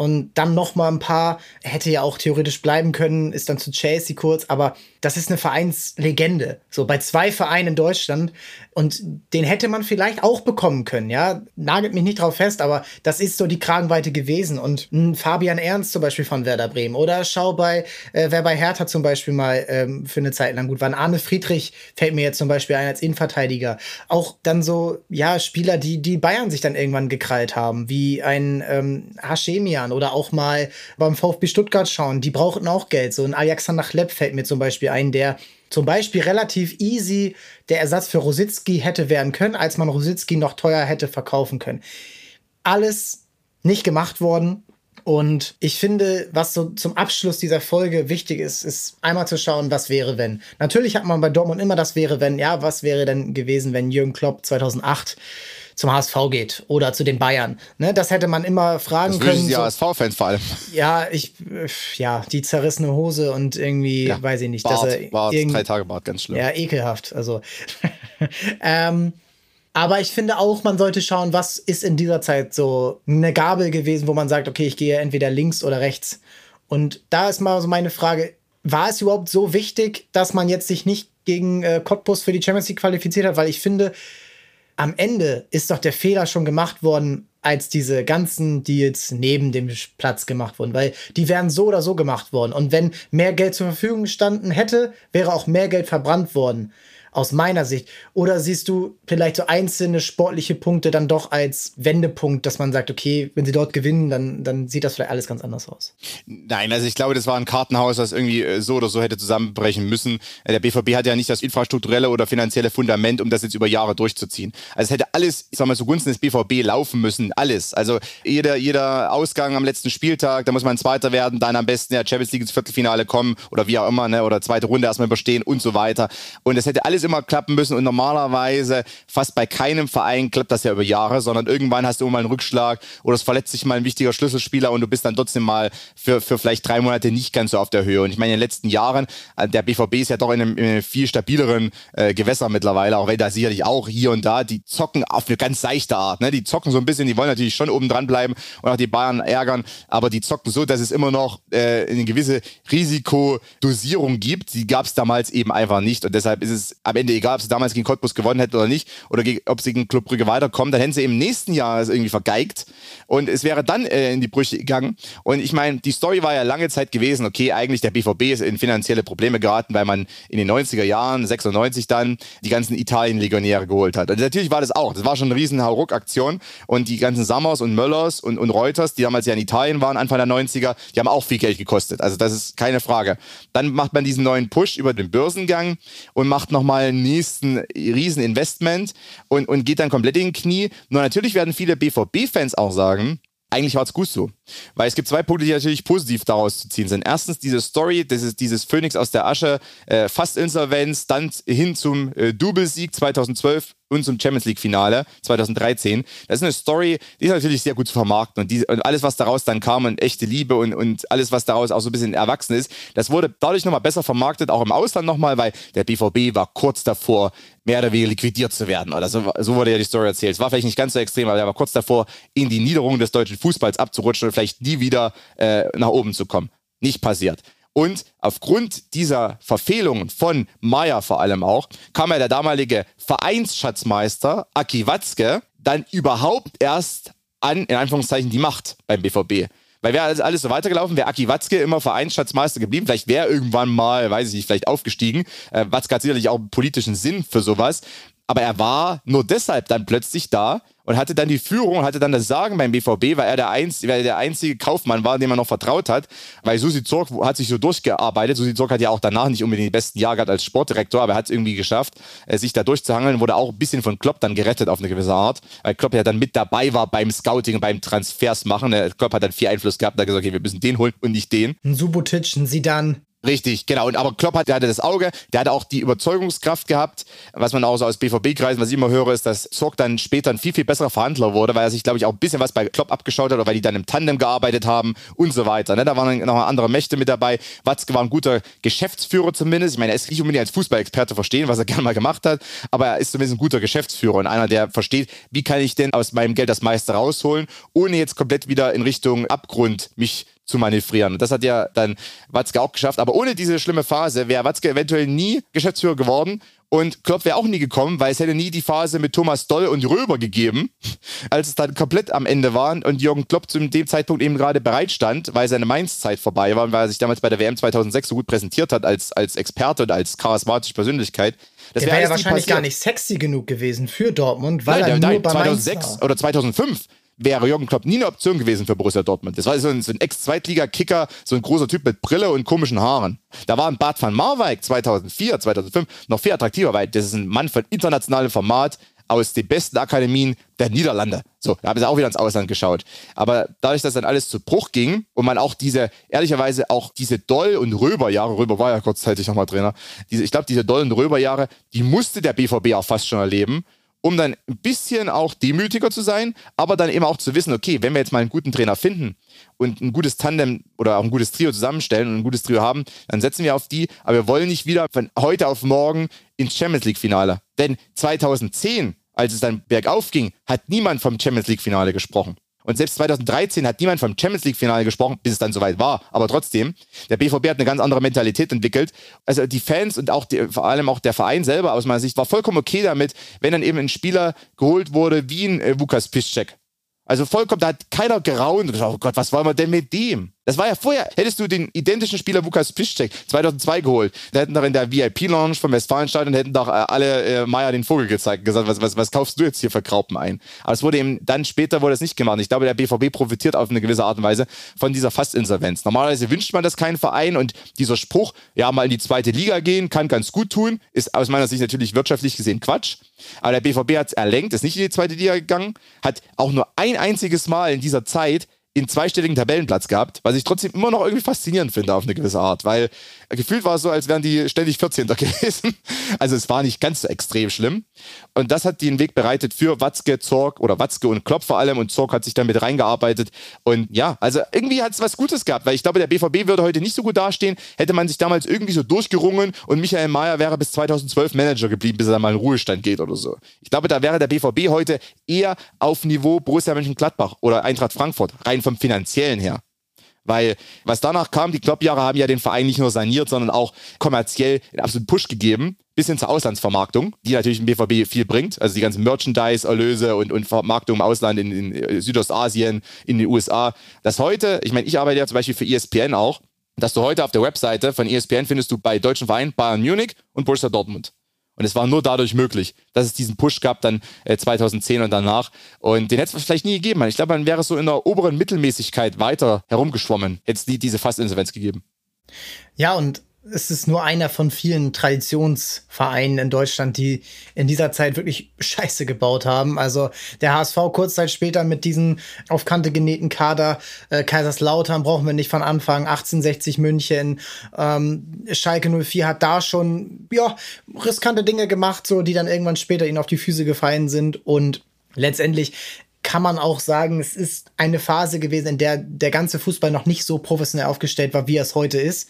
und dann noch mal ein paar. Hätte ja auch theoretisch bleiben können, ist dann zu Chelsea kurz, aber das ist eine Vereinslegende. So bei zwei Vereinen in Deutschland und den hätte man vielleicht auch bekommen können, ja. Nagelt mich nicht drauf fest, aber das ist so die Kragenweite gewesen und ein Fabian Ernst zum Beispiel von Werder Bremen oder schau bei, äh, wer bei Hertha zum Beispiel mal ähm, für eine Zeit lang gut war. Arne Friedrich fällt mir jetzt zum Beispiel ein als Innenverteidiger. Auch dann so, ja, Spieler, die, die Bayern sich dann irgendwann gekrallt haben, wie ein ähm, Hashemian oder auch mal beim VfB Stuttgart schauen. Die brauchten auch Geld. So ein Alexander Chlepp fällt mir zum Beispiel ein, der zum Beispiel relativ easy der Ersatz für Rositzky hätte werden können, als man Rositzky noch teuer hätte verkaufen können. Alles nicht gemacht worden. Und ich finde, was so zum Abschluss dieser Folge wichtig ist, ist einmal zu schauen, was wäre, wenn. Natürlich hat man bei Dortmund immer das wäre, wenn. Ja, was wäre denn gewesen, wenn Jürgen Klopp 2008 zum HSV geht oder zu den Bayern. Ne, das hätte man immer fragen das können. Die so, HSV-Fans vor allem. Ja, ich, ja, die zerrissene Hose und irgendwie, ja, weiß ich nicht. Bart, dass er Bart, drei Tage Bart, ganz schlimm. Ja, ekelhaft. Also, ähm, aber ich finde auch, man sollte schauen, was ist in dieser Zeit so eine Gabel gewesen, wo man sagt, okay, ich gehe entweder links oder rechts. Und da ist mal so meine Frage, war es überhaupt so wichtig, dass man jetzt sich nicht gegen äh, Cottbus für die Champions League qualifiziert hat? Weil ich finde, am Ende ist doch der Fehler schon gemacht worden, als diese ganzen Deals neben dem Platz gemacht wurden, weil die wären so oder so gemacht worden. Und wenn mehr Geld zur Verfügung gestanden hätte, wäre auch mehr Geld verbrannt worden aus meiner Sicht? Oder siehst du vielleicht so einzelne sportliche Punkte dann doch als Wendepunkt, dass man sagt, okay, wenn sie dort gewinnen, dann, dann sieht das vielleicht alles ganz anders aus? Nein, also ich glaube, das war ein Kartenhaus, das irgendwie äh, so oder so hätte zusammenbrechen müssen. Äh, der BVB hat ja nicht das infrastrukturelle oder finanzielle Fundament, um das jetzt über Jahre durchzuziehen. Also es hätte alles, ich sag mal, zugunsten des BVB laufen müssen, alles. Also jeder, jeder Ausgang am letzten Spieltag, da muss man Zweiter werden, dann am besten ja Champions League ins Viertelfinale kommen oder wie auch immer, ne, oder zweite Runde erstmal überstehen und so weiter. Und es hätte alles alles immer klappen müssen und normalerweise fast bei keinem Verein klappt das ja über Jahre, sondern irgendwann hast du mal einen Rückschlag oder es verletzt sich mal ein wichtiger Schlüsselspieler und du bist dann trotzdem mal für, für vielleicht drei Monate nicht ganz so auf der Höhe. Und ich meine, in den letzten Jahren, äh, der BVB ist ja doch in einem, in einem viel stabileren äh, Gewässer mittlerweile, auch wenn da sicherlich auch hier und da, die zocken auf eine ganz seichte Art. Ne? Die zocken so ein bisschen, die wollen natürlich schon oben dran bleiben und auch die Bayern ärgern, aber die zocken so, dass es immer noch äh, eine gewisse Risikodosierung gibt. Die gab es damals eben einfach nicht und deshalb ist es am Ende egal, ob sie damals gegen Cottbus gewonnen hätten oder nicht, oder ob sie gegen Club Brügge weiterkommen, dann hätten sie im nächsten Jahr es irgendwie vergeigt und es wäre dann äh, in die Brüche gegangen. Und ich meine, die Story war ja lange Zeit gewesen, okay, eigentlich der BVB ist in finanzielle Probleme geraten, weil man in den 90er Jahren, 96 dann, die ganzen Italien-Legionäre geholt hat. Und natürlich war das auch, das war schon eine riesen Hauruck-Aktion und die ganzen Sammers und Möllers und, und Reuters, die damals ja in Italien waren, Anfang der 90er, die haben auch viel Geld gekostet. Also das ist keine Frage. Dann macht man diesen neuen Push über den Börsengang und macht nochmal einen nächsten Rieseninvestment und, und geht dann komplett in den Knie. Nur natürlich werden viele BVB-Fans auch sagen, eigentlich war es gut so. Weil es gibt zwei Punkte, die natürlich positiv daraus zu ziehen sind. Erstens diese Story, ist dieses Phoenix aus der Asche, äh, fast Insolvenz, dann hin zum äh, Doublesieg 2012 und zum Champions League Finale 2013. Das ist eine Story, die ist natürlich sehr gut zu vermarkten und, die, und alles, was daraus dann kam und echte Liebe und, und alles, was daraus auch so ein bisschen erwachsen ist, das wurde dadurch nochmal besser vermarktet, auch im Ausland nochmal, weil der BVB war kurz davor, mehr oder weniger liquidiert zu werden. Oder so, so wurde ja die Story erzählt. Es war vielleicht nicht ganz so extrem, aber er war kurz davor, in die Niederung des deutschen Fußballs abzurutschen und vielleicht nie wieder äh, nach oben zu kommen. Nicht passiert. Und aufgrund dieser Verfehlungen von Meyer vor allem auch, kam ja der damalige Vereinsschatzmeister Aki Watzke dann überhaupt erst an, in Anführungszeichen, die Macht beim BVB. Weil wäre alles, so weitergelaufen, wäre Aki Watzke immer Vereinsschatzmeister geblieben. Vielleicht wäre irgendwann mal, weiß ich nicht, vielleicht aufgestiegen. Äh, Watzke hat sicherlich auch politischen Sinn für sowas. Aber er war nur deshalb dann plötzlich da und hatte dann die Führung, hatte dann das Sagen beim BVB, weil er der, einz, weil er der einzige Kaufmann war, dem man noch vertraut hat. Weil Susi Zorg hat sich so durchgearbeitet. Susi Zorg hat ja auch danach nicht unbedingt die besten Jahre gehabt als Sportdirektor, aber er hat es irgendwie geschafft, äh, sich da durchzuhangeln. Wurde auch ein bisschen von Klopp dann gerettet auf eine gewisse Art, weil Klopp ja dann mit dabei war beim Scouting beim Transfers machen. Klopp hat dann viel Einfluss gehabt und hat gesagt, okay, wir müssen den holen und nicht den. Ein Subotic, ein Sidan. Richtig, genau. Und aber Klopp hat, der hatte das Auge, der hatte auch die Überzeugungskraft gehabt. Was man auch so aus BVB-Kreisen, was ich immer höre, ist, dass Zorg dann später ein viel, viel besserer Verhandler wurde, weil er sich, glaube ich, auch ein bisschen was bei Klopp abgeschaut hat oder weil die dann im Tandem gearbeitet haben und so weiter. Ne? Da waren noch andere Mächte mit dabei. Watzke war ein guter Geschäftsführer zumindest. Ich meine, er ist nicht unbedingt als Fußballexperte verstehen, was er gerne mal gemacht hat, aber er ist zumindest ein guter Geschäftsführer und einer, der versteht, wie kann ich denn aus meinem Geld das meiste rausholen, ohne jetzt komplett wieder in Richtung Abgrund mich zu manövrieren. Und das hat ja dann Watzke auch geschafft. Aber ohne diese schlimme Phase wäre Watzke eventuell nie Geschäftsführer geworden. Und Klopp wäre auch nie gekommen, weil es hätte nie die Phase mit Thomas Doll und Röber gegeben, als es dann komplett am Ende war und Jürgen Klopp zu dem Zeitpunkt eben gerade bereit stand, weil seine Mainz-Zeit vorbei war und weil er sich damals bei der WM 2006 so gut präsentiert hat als, als Experte und als charismatische Persönlichkeit. Das wäre wär ja wahrscheinlich gar nicht sexy genug gewesen für Dortmund, weil Nein, er der, nur bei 2006 oder 2005 wäre Jürgen Klopp nie eine Option gewesen für Borussia Dortmund. Das war so ein, so ein Ex-Zweitliga-Kicker, so ein großer Typ mit Brille und komischen Haaren. Da war ein Bart van Marwijk 2004, 2005 noch viel attraktiver, weil das ist ein Mann von internationalem Format aus den besten Akademien der Niederlande. So, da haben sie auch wieder ins Ausland geschaut. Aber dadurch, dass dann alles zu Bruch ging und man auch diese, ehrlicherweise auch diese Doll- und Röberjahre, Röber war ja kurzzeitig nochmal Trainer, diese, ich glaube, diese Doll- und Röberjahre, die musste der BVB auch fast schon erleben um dann ein bisschen auch demütiger zu sein, aber dann eben auch zu wissen, okay, wenn wir jetzt mal einen guten Trainer finden und ein gutes Tandem oder auch ein gutes Trio zusammenstellen und ein gutes Trio haben, dann setzen wir auf die, aber wir wollen nicht wieder von heute auf morgen ins Champions League Finale. Denn 2010, als es dann bergauf ging, hat niemand vom Champions League Finale gesprochen. Und selbst 2013 hat niemand vom Champions League-Finale gesprochen, bis es dann soweit war. Aber trotzdem, der BVB hat eine ganz andere Mentalität entwickelt. Also die Fans und auch die, vor allem auch der Verein selber aus meiner Sicht war vollkommen okay damit, wenn dann eben ein Spieler geholt wurde wie ein äh, Lukas Piszczek. Also vollkommen, da hat keiner geraunt und gesagt, oh Gott, was wollen wir denn mit dem? Das war ja vorher, hättest du den identischen Spieler Lukas Piszczek 2002 geholt, da hätten doch in der VIP-Lounge vom Westfalenstadion hätten doch äh, alle äh, Meier den Vogel gezeigt und gesagt, was, was, was kaufst du jetzt hier für Graupen ein? Aber es wurde eben, dann später wurde es nicht gemacht. Ich glaube, der BVB profitiert auf eine gewisse Art und Weise von dieser Fastinsolvenz. Normalerweise wünscht man das keinen Verein und dieser Spruch, ja, mal in die zweite Liga gehen, kann ganz gut tun, ist aus meiner Sicht natürlich wirtschaftlich gesehen Quatsch. Aber der BVB hat es erlenkt, ist nicht in die zweite Liga gegangen, hat auch nur ein einziges Mal in dieser Zeit in zweistelligen Tabellenplatz gehabt, was ich trotzdem immer noch irgendwie faszinierend finde auf eine gewisse Art, weil gefühlt war es so, als wären die ständig 14. gewesen. Also es war nicht ganz so extrem schlimm. Und das hat den Weg bereitet für Watzke, Zorg oder Watzke und Klopp vor allem und Zorg hat sich dann mit reingearbeitet. Und ja, also irgendwie hat es was Gutes gehabt, weil ich glaube, der BVB würde heute nicht so gut dastehen, hätte man sich damals irgendwie so durchgerungen und Michael Mayer wäre bis 2012 Manager geblieben, bis er mal in Ruhestand geht oder so. Ich glaube, da wäre der BVB heute eher auf Niveau Borussia Mönchengladbach oder Eintracht Frankfurt, rein vom finanziellen her. Weil was danach kam, die Klopp-Jahre haben ja den Verein nicht nur saniert, sondern auch kommerziell einen absoluten Push gegeben, bis hin zur Auslandsvermarktung, die natürlich im BVB viel bringt. Also die ganzen Merchandise-Erlöse und, und Vermarktung im Ausland, in, in äh, Südostasien, in den USA. Dass heute, ich meine, ich arbeite ja zum Beispiel für ESPN auch, dass du heute auf der Webseite von ESPN findest du bei deutschen Vereinen Bayern Munich und Borussia Dortmund. Und es war nur dadurch möglich, dass es diesen Push gab dann äh, 2010 und danach. Und den hätte es vielleicht nie gegeben. Ich glaube, man wäre so in der oberen Mittelmäßigkeit weiter herumgeschwommen, hätte es nie diese Fastinsolvenz gegeben. Ja, und es ist nur einer von vielen Traditionsvereinen in Deutschland, die in dieser Zeit wirklich Scheiße gebaut haben. Also der HSV kurz Zeit später mit diesem auf Kante genähten Kader, äh, Kaiserslautern brauchen wir nicht von Anfang, 1860 München, ähm, Schalke 04 hat da schon, ja, riskante Dinge gemacht, so, die dann irgendwann später ihnen auf die Füße gefallen sind und letztendlich kann man auch sagen, es ist eine Phase gewesen, in der der ganze Fußball noch nicht so professionell aufgestellt war, wie es heute ist.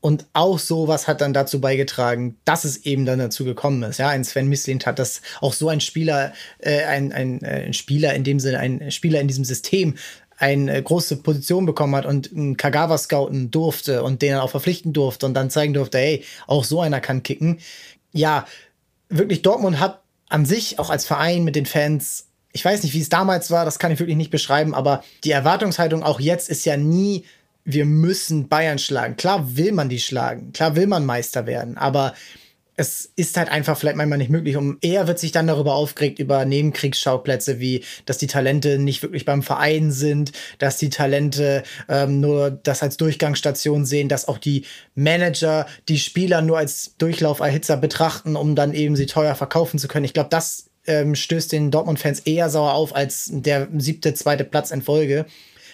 Und auch sowas hat dann dazu beigetragen, dass es eben dann dazu gekommen ist. Ja, ein Sven Mislint hat, dass auch so ein Spieler, äh, ein, ein, äh, ein Spieler in dem Sinne, ein Spieler in diesem System eine große Position bekommen hat und einen Kagawa scouten durfte und den auch verpflichten durfte und dann zeigen durfte, hey, auch so einer kann kicken. Ja, wirklich Dortmund hat an sich auch als Verein mit den Fans ich weiß nicht, wie es damals war, das kann ich wirklich nicht beschreiben, aber die Erwartungshaltung auch jetzt ist ja nie wir müssen Bayern schlagen. Klar will man die schlagen, klar will man Meister werden, aber es ist halt einfach vielleicht manchmal nicht möglich. Und eher wird sich dann darüber aufgeregt, über Nebenkriegsschauplätze, wie dass die Talente nicht wirklich beim Verein sind, dass die Talente ähm, nur das als Durchgangsstation sehen, dass auch die Manager die Spieler nur als Durchlauferhitzer betrachten, um dann eben sie teuer verkaufen zu können. Ich glaube, das ähm, stößt den Dortmund-Fans eher sauer auf als der siebte, zweite Platz in Folge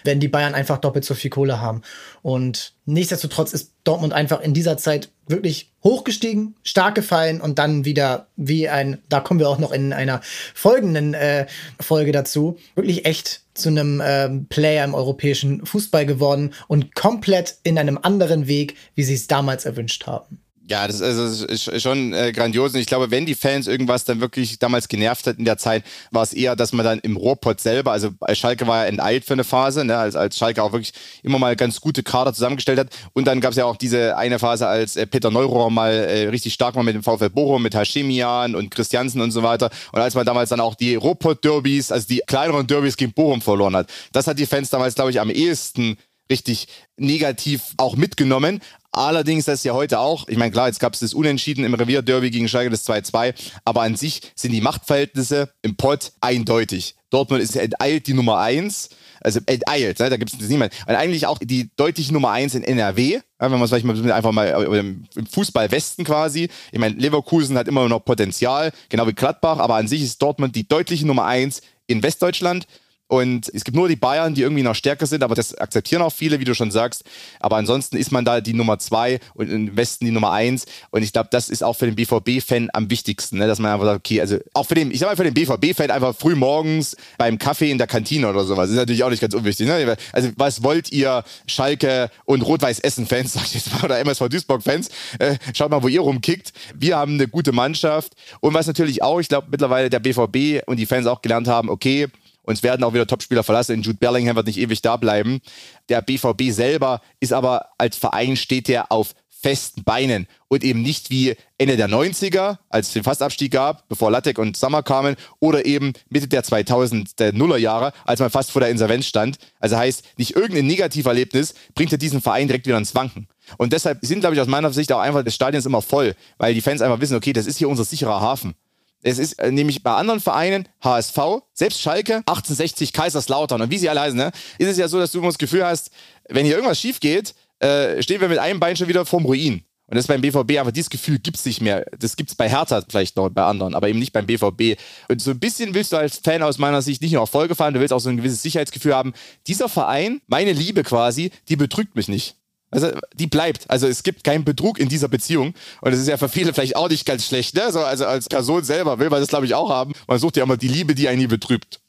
wenn die Bayern einfach doppelt so viel Kohle haben. Und nichtsdestotrotz ist Dortmund einfach in dieser Zeit wirklich hochgestiegen, stark gefallen und dann wieder wie ein, da kommen wir auch noch in einer folgenden äh, Folge dazu, wirklich echt zu einem äh, Player im europäischen Fußball geworden und komplett in einem anderen Weg, wie sie es damals erwünscht haben. Ja, das, also, das ist schon äh, grandios. Und ich glaube, wenn die Fans irgendwas dann wirklich damals genervt hat in der Zeit, war es eher, dass man dann im Rohrpott selber, also Schalke war ja enteilt für eine Phase, ne, als, als Schalke auch wirklich immer mal ganz gute Kader zusammengestellt hat. Und dann gab es ja auch diese eine Phase, als äh, Peter Neurohrer mal äh, richtig stark war mit dem VfL Bochum, mit Hashemian und Christiansen und so weiter. Und als man damals dann auch die Ruhrpott-Derbys, also die kleineren Derbys gegen Bochum verloren hat, das hat die Fans damals, glaube ich, am ehesten richtig negativ auch mitgenommen. Allerdings, das ist ja heute auch, ich meine, klar, jetzt gab es das Unentschieden im Revierderby gegen Schalke, das 2-2, aber an sich sind die Machtverhältnisse im Pott eindeutig. Dortmund ist enteilt die Nummer eins. Also enteilt, ne? da gibt es niemand. Und eigentlich auch die deutliche Nummer eins in NRW, wenn man es vielleicht mal einfach mal im Fußball Westen quasi. Ich meine, Leverkusen hat immer noch Potenzial, genau wie Gladbach, aber an sich ist Dortmund die deutliche Nummer eins in Westdeutschland. Und es gibt nur die Bayern, die irgendwie noch stärker sind, aber das akzeptieren auch viele, wie du schon sagst. Aber ansonsten ist man da die Nummer zwei und im Westen die Nummer eins. Und ich glaube, das ist auch für den BVB-Fan am wichtigsten, ne? dass man einfach sagt, okay, also auch für den, ich sag mal, für den BVB-Fan einfach früh morgens beim Kaffee in der Kantine oder sowas. Ist natürlich auch nicht ganz unwichtig. Ne? Also, was wollt ihr, Schalke und Rot-Weiß-Essen-Fans, sag ich jetzt mal, oder MSV Duisburg-Fans? Äh, schaut mal, wo ihr rumkickt. Wir haben eine gute Mannschaft. Und was natürlich auch, ich glaube, mittlerweile der BVB und die Fans auch gelernt haben, okay, uns werden auch wieder Topspieler verlassen. Jude Bellingham wird nicht ewig da bleiben. Der BVB selber ist aber als Verein steht der auf festen Beinen und eben nicht wie Ende der 90er, als es den Fastabstieg gab, bevor Lattek und Sommer kamen, oder eben Mitte der 2000 der Nullerjahre, als man fast vor der Insolvenz stand. Also heißt, nicht irgendein Negativerlebnis bringt ja diesen Verein direkt wieder ins Wanken. Und deshalb sind, glaube ich, aus meiner Sicht auch einfach des Stadions immer voll, weil die Fans einfach wissen, okay, das ist hier unser sicherer Hafen. Es ist äh, nämlich bei anderen Vereinen, HSV, selbst Schalke, 1860, Kaiserslautern und wie sie alle heißen, ne, ist es ja so, dass du immer das Gefühl hast, wenn hier irgendwas schief geht, äh, stehen wir mit einem Bein schon wieder vorm Ruin. Und das ist beim BVB einfach dieses Gefühl gibt es nicht mehr. Das gibt es bei Hertha vielleicht noch bei anderen, aber eben nicht beim BVB. Und so ein bisschen willst du als Fan aus meiner Sicht nicht nur Erfolge fahren, du willst auch so ein gewisses Sicherheitsgefühl haben. Dieser Verein, meine Liebe quasi, die betrügt mich nicht. Also die bleibt. Also es gibt keinen Betrug in dieser Beziehung. Und das ist ja für viele vielleicht auch nicht ganz schlecht. Ne? So, also als Person selber will man das, glaube ich, auch haben. Man sucht ja immer die Liebe, die einen nie betrübt.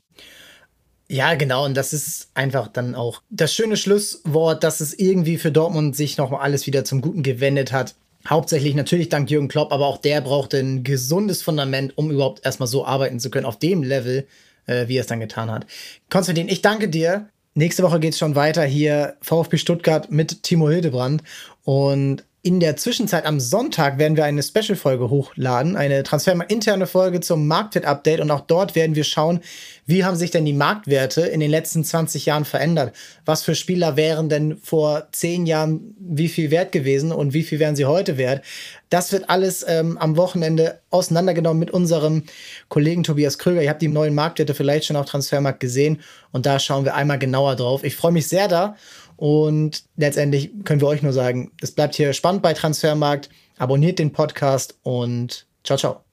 Ja, genau. Und das ist einfach dann auch das schöne Schlusswort, dass es irgendwie für Dortmund sich nochmal alles wieder zum Guten gewendet hat. Hauptsächlich natürlich dank Jürgen Klopp, aber auch der brauchte ein gesundes Fundament, um überhaupt erstmal so arbeiten zu können, auf dem Level, äh, wie er es dann getan hat. Konstantin, ich danke dir. Nächste Woche geht es schon weiter hier VfB Stuttgart mit Timo Hildebrand. Und in der Zwischenzeit am Sonntag werden wir eine Special-Folge hochladen, eine Transfermarkt-interne Folge zum Marktwert-Update und auch dort werden wir schauen, wie haben sich denn die Marktwerte in den letzten 20 Jahren verändert? Was für Spieler wären denn vor 10 Jahren wie viel wert gewesen und wie viel wären sie heute wert? Das wird alles ähm, am Wochenende auseinandergenommen mit unserem Kollegen Tobias Kröger. Ihr habt die neuen Marktwerte vielleicht schon auf Transfermarkt gesehen und da schauen wir einmal genauer drauf. Ich freue mich sehr da und letztendlich können wir euch nur sagen, es bleibt hier spannend bei Transfermarkt. Abonniert den Podcast und ciao, ciao.